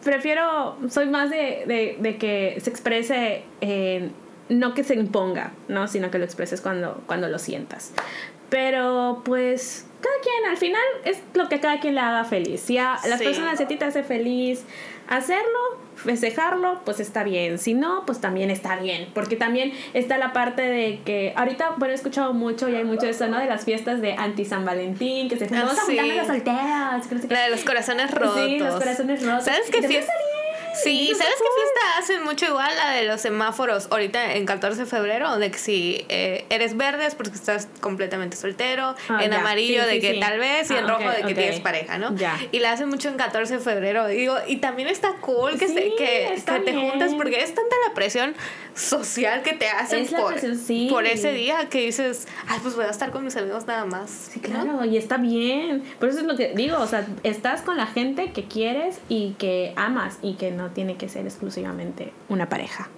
prefiero, soy más de, de, que se exprese, no que se imponga, ¿no? Sino que lo expreses cuando, cuando lo sientas. Pero pues cada quien, al final es lo que cada quien le haga feliz. Si a las personas a ti te hace feliz hacerlo, festejarlo, pues está bien. Si no, pues también está bien. Porque también está la parte de que ahorita, bueno, he escuchado mucho y hay mucho eso, ¿no? De las fiestas de anti San Valentín, que se ah, vamos a las solteras. La de los corazones rotos. Sí, los corazones rotos. ¿Sabes qué fiesta? Sí, ¿sabes qué fiesta hacen mucho igual? La de los semáforos, ahorita en 14 de febrero, de que si eh, eres verde es porque estás completamente soltero, ah, en amarillo de que tal vez, y en ah, rojo de que tienes pareja, ¿no? Y la hacen mucho en 14 de febrero, digo, y también está cool que, que, que te juntas porque es tanta la presión social que te hacen por, por ese día que dices, ay, pues voy a estar con mis amigos nada más. Sí, claro, y está bien. Por eso es lo que digo, o sea, estás con la gente que quieres y que amas y que no tiene que ser exclusivamente una pareja.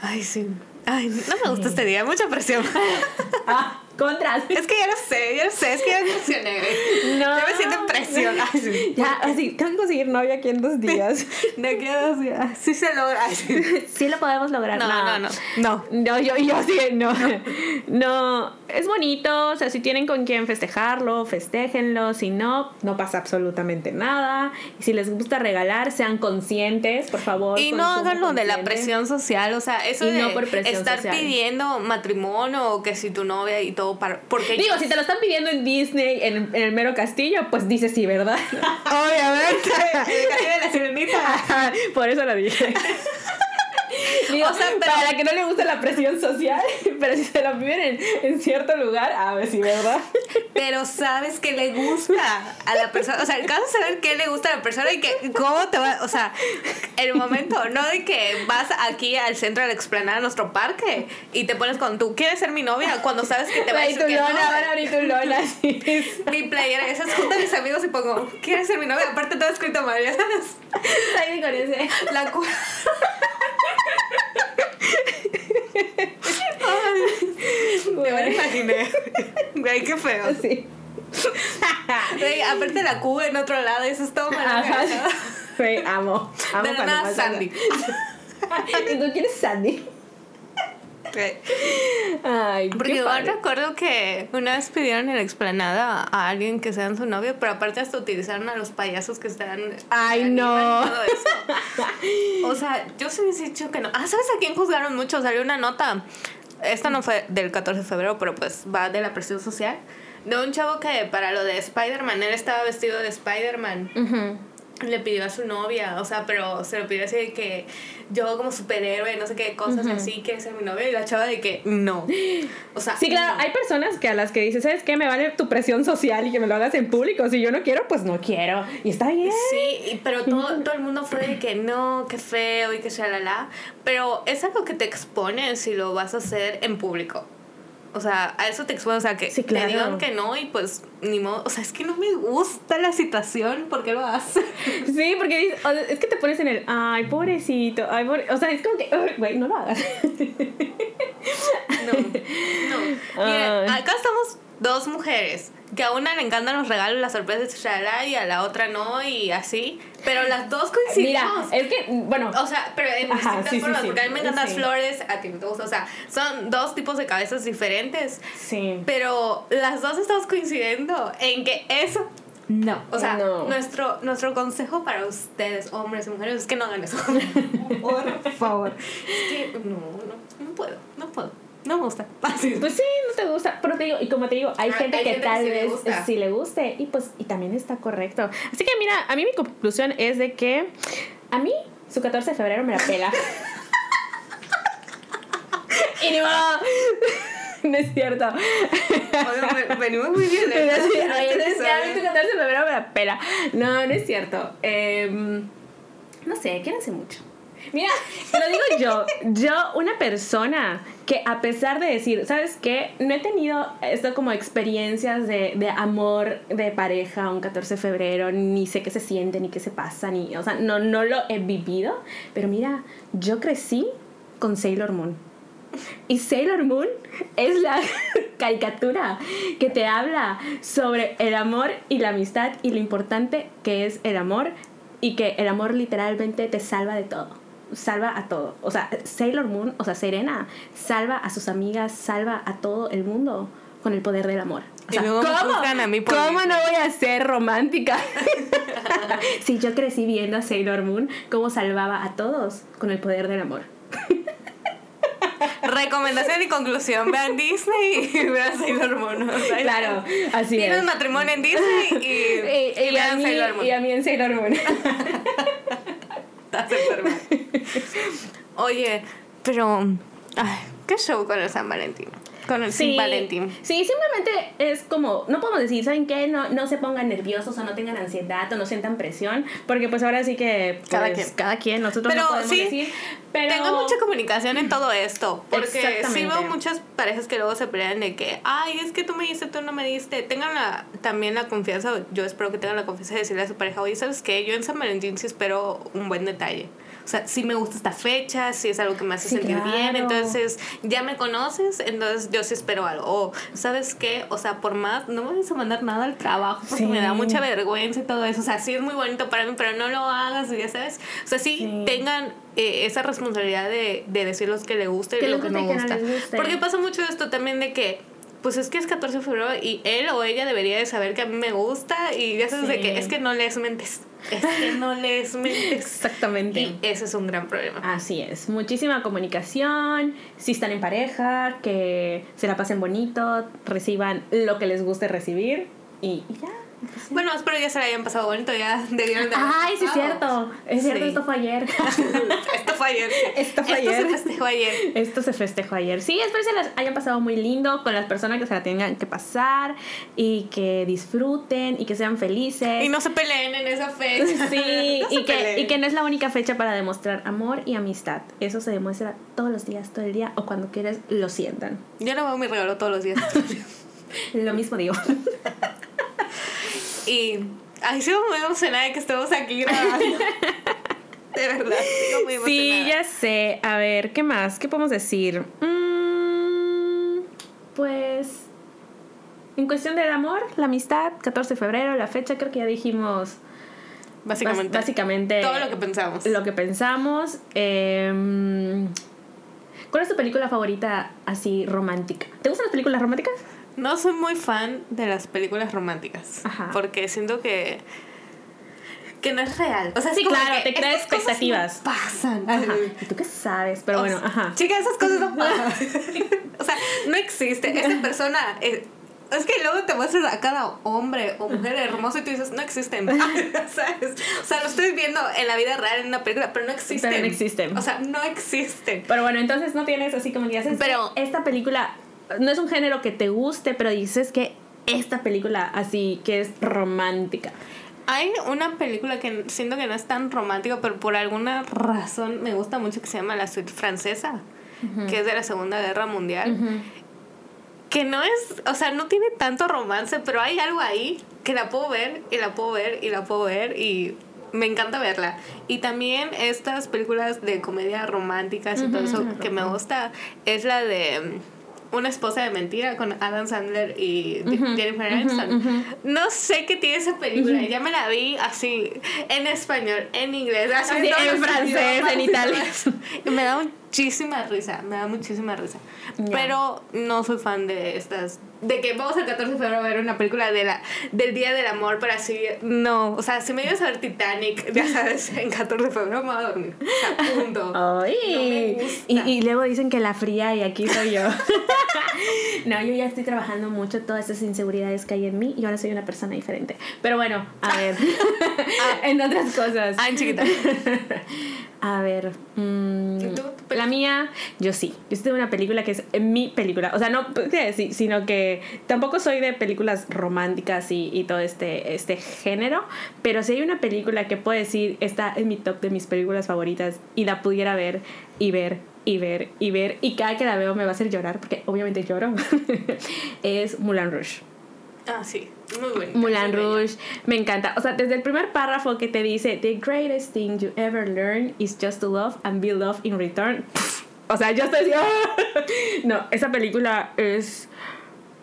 Ay, sí. Ay, no me gusta este día, mucha presión. ah, contras. Es que ya lo sé, ya lo sé, es que ya me emocioné. No. Ya me siento en presión. Ya, así, tengo que conseguir novia aquí en dos días. De aquí a dos días. Sí se logra. sí. lo podemos lograr. No, no, no. No, no yo, yo sí, no. No, es bonito, o sea, si tienen con quien festejarlo, festéjenlo. Si no, no pasa absolutamente nada. Y si les gusta regalar, sean conscientes, por favor. Y no hagan lo de la presión social, o sea, eso de no por estar pidiendo matrimonio o que si tu novia y todo para... Porque Digo, si te lo están pidiendo en Disney, en, el mero castillo, pues dices sí, ¿verdad? Obviamente. el castillo de la sirenita. por eso lo dije. O sea, para que no le guste la presión social, pero si se lo piden en, cierto lugar, a ver si, ¿verdad? Pero sabes que le gusta a la persona. O sea, el caso es saber qué le gusta a la persona y que cómo te va. O sea, el momento, no de que vas aquí al centro de la explanada, a nuestro parque, y te pones con tú, ¿quieres ser mi novia? Cuando sabes que te va a decir que lona, van a abrir tu lona, Mi playera, esas juntas mis amigos y pongo, ¿quieres ser mi novia? Aparte todo escrito María, ¿sabes? Ahí con ese. La cu me van a imaginar. Güey, qué feo. Sí. aparte la Q en otro lado, eso es todo maravilloso. Güey, amo. Amo De nada, Sandy. ¿Y tú quieres Sandy? Ay, Porque yo recuerdo que una vez pidieron en la explanada a alguien que sean su novio, pero aparte hasta utilizaron a los payasos que están. Ay, no. O sea, yo se hubiese dicho que no. Ah, ¿sabes a quién juzgaron mucho? Salió una nota. Esta no fue del 14 de febrero, pero pues va de la presión social. De un chavo que para lo de Spider-Man, él estaba vestido de Spider-Man. Le pidió a su novia, o sea, pero se lo pidió así de que yo como superhéroe, no sé qué cosas así, que sea mi novia, y la chava de que no. O sea, sí, claro, hay personas que a las que dices, ¿sabes qué? Me vale tu presión social y que me lo hagas en público. Si yo no quiero, pues no quiero. Y está bien. Sí, pero todo, todo el mundo fue de que no, qué feo y que la Pero es algo que te expone si lo vas a hacer en público. O sea, a eso te expone, o sea, que te digan que no y pues ni modo, o sea, es que no me gusta la situación, ¿por qué lo haces? Sí, porque es que te pones en el, ay, pobrecito, ay, o sea, es como que, güey, no lo hagas. No, no. Miren, acá estamos dos mujeres que a una le encantan los regalos, las sorpresas, y a la otra no, y así. Pero las dos coincidimos. Mira, es que, bueno. O sea, pero en distintas formas, porque a mí me encantan las flores, a ti no te gusta. O sea, son dos tipos de cabezas diferentes. Sí. Pero las dos estamos coincidiendo en que eso no. O sea, Nuestro, nuestro consejo para ustedes, hombres y mujeres, es que no hagan eso. Por favor. Es que no, no, no puedo, no puedo. No me gusta. Pues sí, no te gusta. Pero te digo, y como te digo, hay ah, gente que tal vez sí le guste. Y pues, y también está correcto. Así que mira, a mí mi conclusión es de que a mí su 14 de febrero me la pela. y ni modo. no es cierto. Oye, venimos muy bien. ¿eh? a mí tu 14 de febrero me la pela. No, no es cierto. Eh, no sé, quédense mucho. Mira, te lo digo yo, yo una persona que a pesar de decir, ¿sabes qué? No he tenido esto como experiencias de, de, amor de pareja un 14 de febrero, ni sé qué se siente, ni qué se pasa, ni, o sea, no, no lo he vivido, pero mira, yo crecí con Sailor Moon. Y Sailor Moon es la caricatura que te habla sobre el amor y la amistad y lo importante que es el amor y que el amor literalmente te salva de todo salva a todo. O sea, Sailor Moon, o sea, Serena, salva a sus amigas, salva a todo el mundo con el poder del amor. O sea, ¿cómo, ¿cómo no voy a ser romántica? si yo crecí viendo a Sailor Moon, cómo salvaba a todos con el poder del amor. Recomendación y conclusión. Vean Disney y vean Sailor Moon. claro, así es. Tienen matrimonio en Disney y, y, vean Sailor Moon. Y a mí en Sailor Moon. Estás enferma. Oye, pero. Ay, ¿Qué show con el San Valentín? Con el San Valentín. Sí, simplemente es como, no podemos decir, ¿saben qué? No, no se pongan nerviosos o no tengan ansiedad o no sientan presión, porque pues ahora sí que pues, cada quien, cada quien nosotros pero, no podemos sí, decir. Pero tengan mucha comunicación en todo esto, porque sí veo muchas parejas que luego se pelean de que, ay, es que tú me diste, tú no me diste. Tengan la, también la confianza, yo espero que tengan la confianza de decirle a su pareja, oye, ¿sabes qué? Yo en San Valentín sí espero un buen detalle o sea, si me gusta esta fecha, si es algo que me hace sentir bien, entonces ya me conoces, entonces yo sí espero algo. O, ¿sabes qué? O sea, por más, no me vas a mandar nada al trabajo porque me da mucha vergüenza y todo eso. O sea, sí es muy bonito para mí, pero no lo hagas, ya sabes. O sea, sí, tengan eh, esa responsabilidad de, de decir lo que le gusta y lo que no gusta. Porque pasa mucho esto también de que pues es que es 14 de febrero y él o ella debería de saber que a mí me gusta y ya sabes de que es que no les mentes. Es que no les mentes. Exactamente. Y ese es un gran problema. Así es. Muchísima comunicación. Si están en pareja, que se la pasen bonito, reciban lo que les guste recibir y ya. Bueno, espero ya se la hayan pasado bonito, ya debieron de Ay, sí, es cierto. Es cierto, esto fue ayer. esto fue ayer. Esto fue ayer. Esto se festejó ayer. Esto se festejó ayer. Sí, espero que se las hayan pasado muy lindo con las personas que se la tengan que pasar y que disfruten y que sean felices. Y no se peleen en esa fecha. Sí, y, que, y que no es la única fecha para demostrar amor y amistad. Eso se demuestra todos los días, todo el día o cuando quieres lo sientan. Yo no veo mi regalo todos los días. lo mismo digo. Y ay, sigo muy emocionada de que estemos aquí grabando. de verdad, sigo muy emocionada. Sí, ya sé. A ver, ¿qué más? ¿Qué podemos decir? Mm, pues. En cuestión del amor, la amistad, 14 de febrero, la fecha, creo que ya dijimos. Básicamente. básicamente. Todo lo que pensamos. Lo que pensamos. Em, ¿Cuál es tu película favorita así romántica? ¿Te gustan las películas románticas? No soy muy fan de las películas románticas. Porque siento que. Que no es real. O sea, sí, claro, te crea expectativas. pasan. ¿Y tú qué sabes? Pero bueno, ajá. Chicas, esas cosas no pasan. o sea, no existe. Esa persona. Eh, es que luego te muestras a cada hombre o mujer hermoso y tú dices, no existen. ¿Sabes? O sea, lo estoy viendo en la vida real en una película, pero no existen. Pero no existen. O sea, no existen. Pero bueno, entonces no tienes así como que haces. Pero- esta película no es un género que te guste, pero dices que esta película así que es romántica. Hay una película que siento que no es tan romántica, pero por alguna razón me gusta mucho que se llama La Suite Francesa, que es de la Segunda Guerra Mundial. Que no es, o sea, no tiene tanto romance, pero hay algo ahí que la puedo ver y la puedo ver y la puedo ver y me encanta verla. Y también estas películas de comedia románticas y todo eso que me gusta es la de Una esposa de mentira con Adam Sandler y Jennifer Aniston. No sé qué tiene esa película, ya me la vi así en español, en inglés, así en los francés, idiomas en italiano. me da muchísima risa, me da muchísima risa. Pero no soy fan de estas. De que vamos el 14 de febrero a ver una película de la, del Día del Amor, pero así. No. O sea, si me ibas a ver Titanic, ya sabes, en 14 de febrero me voy a dormir. O sea, punto. No y, y luego dicen que la fría y aquí soy yo. no, yo ya estoy trabajando mucho todas esas inseguridades que hay en mí y ahora soy una persona diferente. Pero bueno, a ver. en otras cosas. Ah, en chiquita. A ver, mm. ¿Tu la mía, yo sí. Yo sí tengo una película que es mi película. O sea, no sí, sino que tampoco soy de películas románticas y, y todo este, este género. Pero sí hay una película que puedo decir está en mi top de mis películas favoritas y la pudiera ver y ver y ver y ver. Y cada que la veo me va a hacer llorar porque obviamente lloro. es Moulin Rouge. Ah, sí. Muy bonita. Moulin muy bella. Rouge, me encanta. O sea, desde el primer párrafo que te dice, The greatest thing you ever learn is just to love and be loved in return. O sea, yo estoy ¡ah! No, esa película es...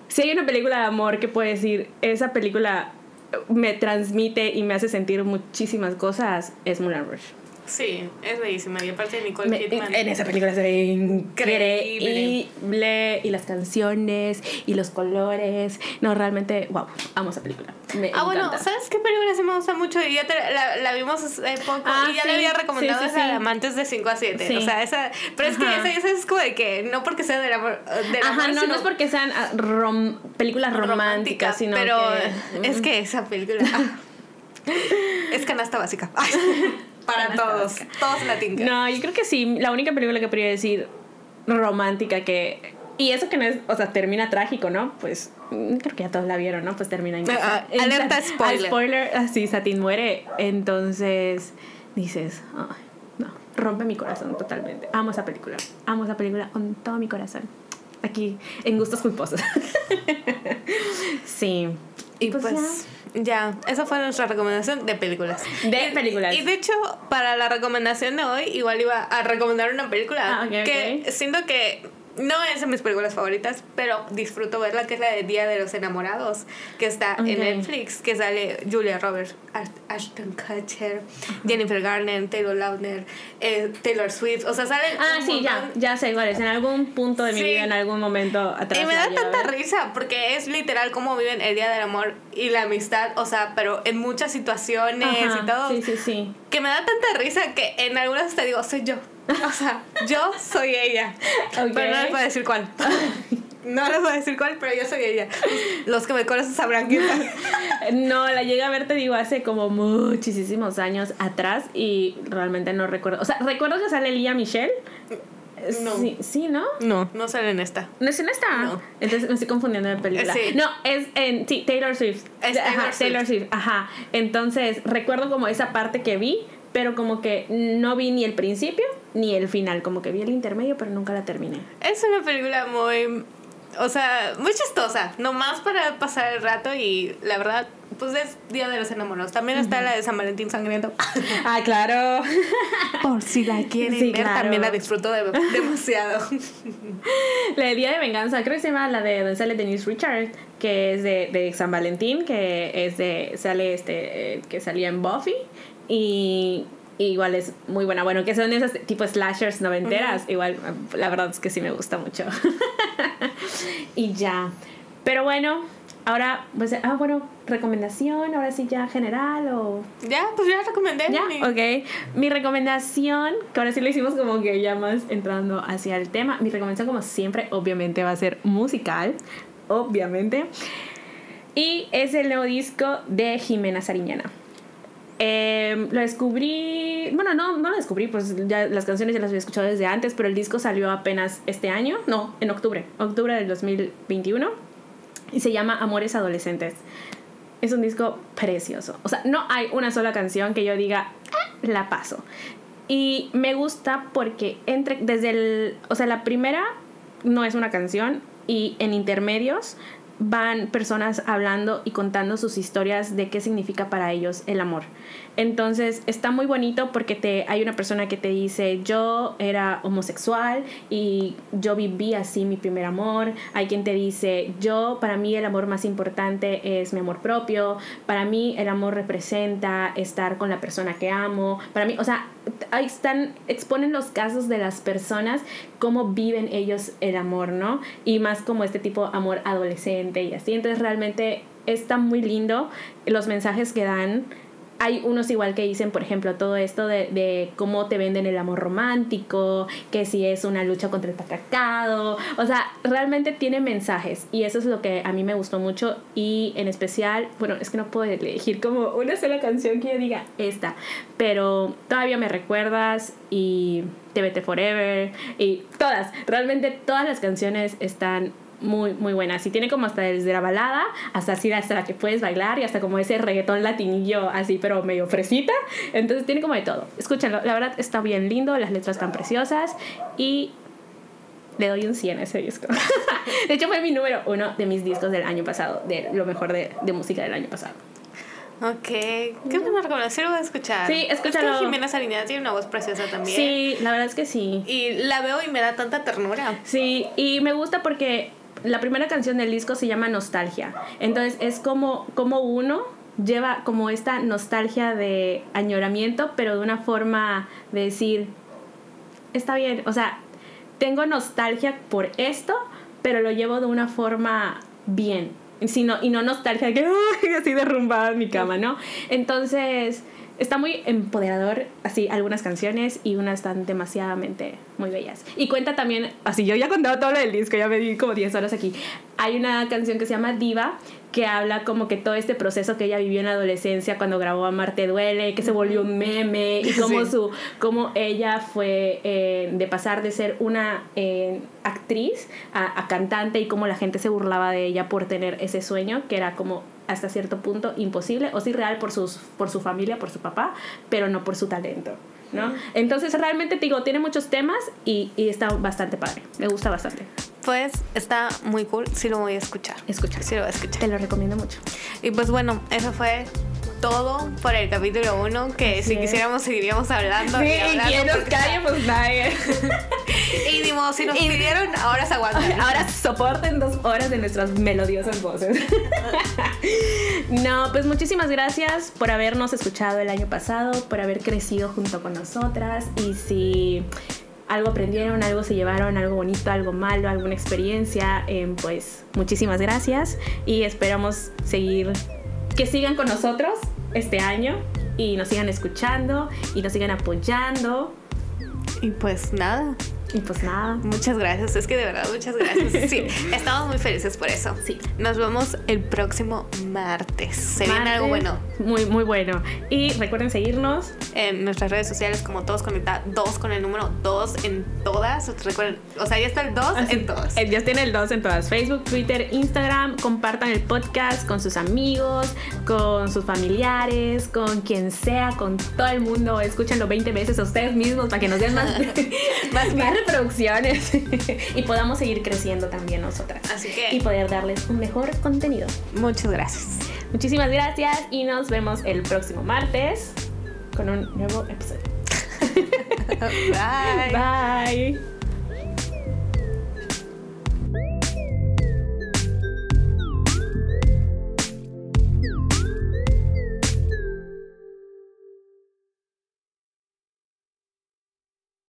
Si hay una película de amor que puede decir, esa película me transmite y me hace sentir muchísimas cosas, es Moulin Rouge. Sí, es bellísima. Y aparte de Nicole Me- Kidman. en esa película se ve increíble. Y las canciones y los colores. No, realmente, wow, amo esa película. Me Ah, bueno. ¿sabes qué película sí me gusta mucho? Y ya te- la, la vimos hace poco Ah, y ya sí, le había recomendado sí, sí, esa. Amantes de 5 a 7. Sí. O sea, esa. Pero es que esa, esa es como de que no porque sea del amor. Del Ajá, amor, no, sino no es porque sean ah, rom- películas románticas, sino pero que... es que esa película es canasta básica. Para todos, todos la. No, yo creo que sí, la única película que podría decir romántica que... Y eso que no es, o sea, termina trágico, ¿no? Pues mm, creo que ya todos la vieron, ¿no? Pues termina en... Ah, en- alerta ah, spoiler. spoiler, así, Satín muere. Entonces dices, ay, no, rompe mi corazón totalmente. Amo esa película, amo esa película con todo mi corazón. Aquí, en gustos culposos. sí. Y Pues pues, ya. esa fue nuestra recomendación de películas. De Y- películas. Y de hecho, para la recomendación de hoy, igual iba a recomendar una película Ah, ok, que ok. siento que no es de mis películas favoritas, pero disfruto verla, que es la de Día de los Enamorados, que está en Netflix, que sale Julia Roberts, Ash- Ashton Kutcher, Jennifer Garner, Taylor Lautner, eh, Taylor Swift, o sea, salen Ah, sí, ya, montón. ya sé cuál es. En algún punto de mi Sí. vida, en algún momento atrás. Y me da tanta ver. risa porque es literal cómo viven el Día del Amor y la amistad, o sea, pero en muchas situaciones Ajá, y todo. Sí, sí, sí. Que me da tanta risa que en algunas te digo, soy yo. O sea, yo soy ella. Pero no les voy a decir cuál. No les voy a decir cuál, pero yo soy ella. Los que me conocen sabrán quién. No, la llegué a ver, te digo, hace como muchísimos años atrás y realmente no recuerdo. O sea, recuerdo que sale Lía Michelle. No. Sí, sí, ¿no? No, no sale en esta. ¿No es en esta? No. Entonces me estoy confundiendo de película. Sí. No, es en. Sí, Taylor Swift. Es Ajá, Taylor Swift. Taylor Swift. Ajá. Entonces recuerdo como esa parte que vi, pero como que no vi ni el principio ni el final. Como que vi el intermedio, pero nunca la terminé. Es una película muy. O sea, muy chistosa. Nomás para pasar el rato y la verdad, pues es Día de los Enamorados. También está la de San Valentín Sangriento. Ah, claro. Por si la quieren Sí, ver, claro. también la disfruto de- demasiado. La de Día de Venganza, creo que se llama la de donde sale Denise Richard, que es de, de San Valentín, que es de. sale este. eh, que salía en Buffy. Y. y igual es muy buena. Bueno, que son esas tipo slashers noventeras. Igual, la verdad es que sí me gusta mucho. y ya. Pero bueno, ahora, pues, ah, bueno, recomendación, ahora sí ya general o. ya, pues ya recomendé. Ya, mi- ok. Mi recomendación, que ahora sí lo hicimos como que ya más entrando hacia el tema, mi recomendación como siempre obviamente va a ser musical, obviamente. Y es el nuevo disco de Jimena Sariñana. Em, lo descubrí, bueno, no, no lo descubrí, pues ya las canciones ya las había escuchado desde antes, pero el disco salió apenas este año, no, en octubre, octubre del 2021, y se llama Amores Adolescentes. Es un disco precioso, o sea, no hay una sola canción que yo diga, ah, la paso. Y me gusta porque entre, desde el, o sea, la primera no es una canción y en intermedios van personas hablando y contando sus historias de qué significa para ellos el amor. Entonces está muy bonito porque te, hay una persona que te dice, yo era homosexual y yo viví así mi primer amor. Hay quien te dice, yo para mí el amor más importante es mi amor propio. Para mí el amor representa estar con la persona que amo. Para mí, o sea, ahí están, exponen los casos de las personas, cómo viven ellos el amor, ¿no? Y más como este tipo de amor adolescente y así. Entonces realmente está muy lindo los mensajes que dan hay unos igual que dicen, por ejemplo, todo esto de, de, cómo te venden el amor romántico, que si es una lucha contra el patriarcado. O sea, realmente tiene mensajes y eso es lo que a mí me gustó mucho y en especial, bueno, es que no puedo elegir como una sola canción que yo diga esta, pero todavía me recuerdas y TBT Forever y todas, realmente todas las canciones están muy, muy buena. Sí, tiene como hasta desde la balada hasta así, hasta la que puedes bailar y hasta como ese reggaetón latinillo así, pero medio fresita. Entonces tiene como de todo. Escúchalo, la verdad está bien lindo, las letras están preciosas y le doy un 100 a ese disco. de hecho, fue mi número uno de mis discos del año pasado, de lo mejor de, de música del año pasado. Ok, qué buena recomendación, lo voy a escuchar. Sí, escúchalo. Es que Jimena Sariñana tiene una voz preciosa también. Sí, la verdad es que sí. Y la veo y me da tanta ternura. Sí, y me gusta porque la primera canción del disco se llama Nostalgia. Entonces es como, como uno lleva como esta nostalgia de añoramiento, pero de una forma de decir, está bien, o sea, tengo nostalgia por esto, pero lo llevo de una forma bien. Sino, y no nostalgia que así derrumbada en mi cama, ¿no? Entonces, está muy empoderador, así, algunas canciones y unas están demasiadamente muy bellas. Y cuenta también, así, yo ya he contado todo lo del disco, ya me di como 10 horas aquí. Hay una canción que se llama Diva, que habla como que todo este proceso que ella vivió en la adolescencia cuando grabó a Marte Duele, que se volvió un meme, y cómo, su, cómo ella fue eh, de pasar de ser una eh, actriz a, a cantante y cómo la gente se burlaba de ella por tener ese sueño, que era como hasta cierto punto imposible o sí real por, sus, por su familia, por su papá, pero no por su talento. ¿no? Entonces realmente te digo, tiene muchos temas y, y está bastante padre, me gusta bastante. Pues está muy cool, sí lo voy a escuchar. Escucha. Sí lo voy a escuchar. Te lo recomiendo mucho. Y pues bueno, eso fue todo por el capítulo 1, que si quisiéramos seguiríamos hablando. Sí, y hablando quien nos porque- calle, pues nadie. Y ni modo, si nos Y- pidieron, ahora se aguantan. Ahora soporten dos horas de nuestras melodiosas voces. No, pues muchísimas gracias por habernos escuchado el año pasado, por haber crecido junto con nosotras. Y si algo aprendieron, algo se llevaron, algo bonito, algo malo, alguna experiencia, eh, pues muchísimas gracias. Y esperamos seguir, que sigan con nosotros este año y nos sigan escuchando y nos sigan apoyando. Y pues nada, Y pues nada. muchas gracias. Es que de verdad, muchas gracias. Sí, estamos muy felices por eso. Sí. Nos vemos el próximo martes. Se viene algo bueno. Muy, muy bueno. Y recuerden seguirnos. En nuestras redes sociales, como todos conectados, dos con el número 2 en todas. Recuerden, o sea, ya está el 2 en todas. Eh, Ya tiene el 2 en todas. Facebook, Twitter, Instagram. Compartan el podcast con sus amigos, con sus familiares, con quien sea, con todo el mundo. Escúchenlo 20 veces a ustedes mismos para que nos den más, más, más reproducciones y podamos seguir creciendo también nosotras. Así que- Y poder darles un mejor contenido. Muchas gracias. Muchísimas gracias y nos vemos el próximo martes con un nuevo episodio. Bye. Bye.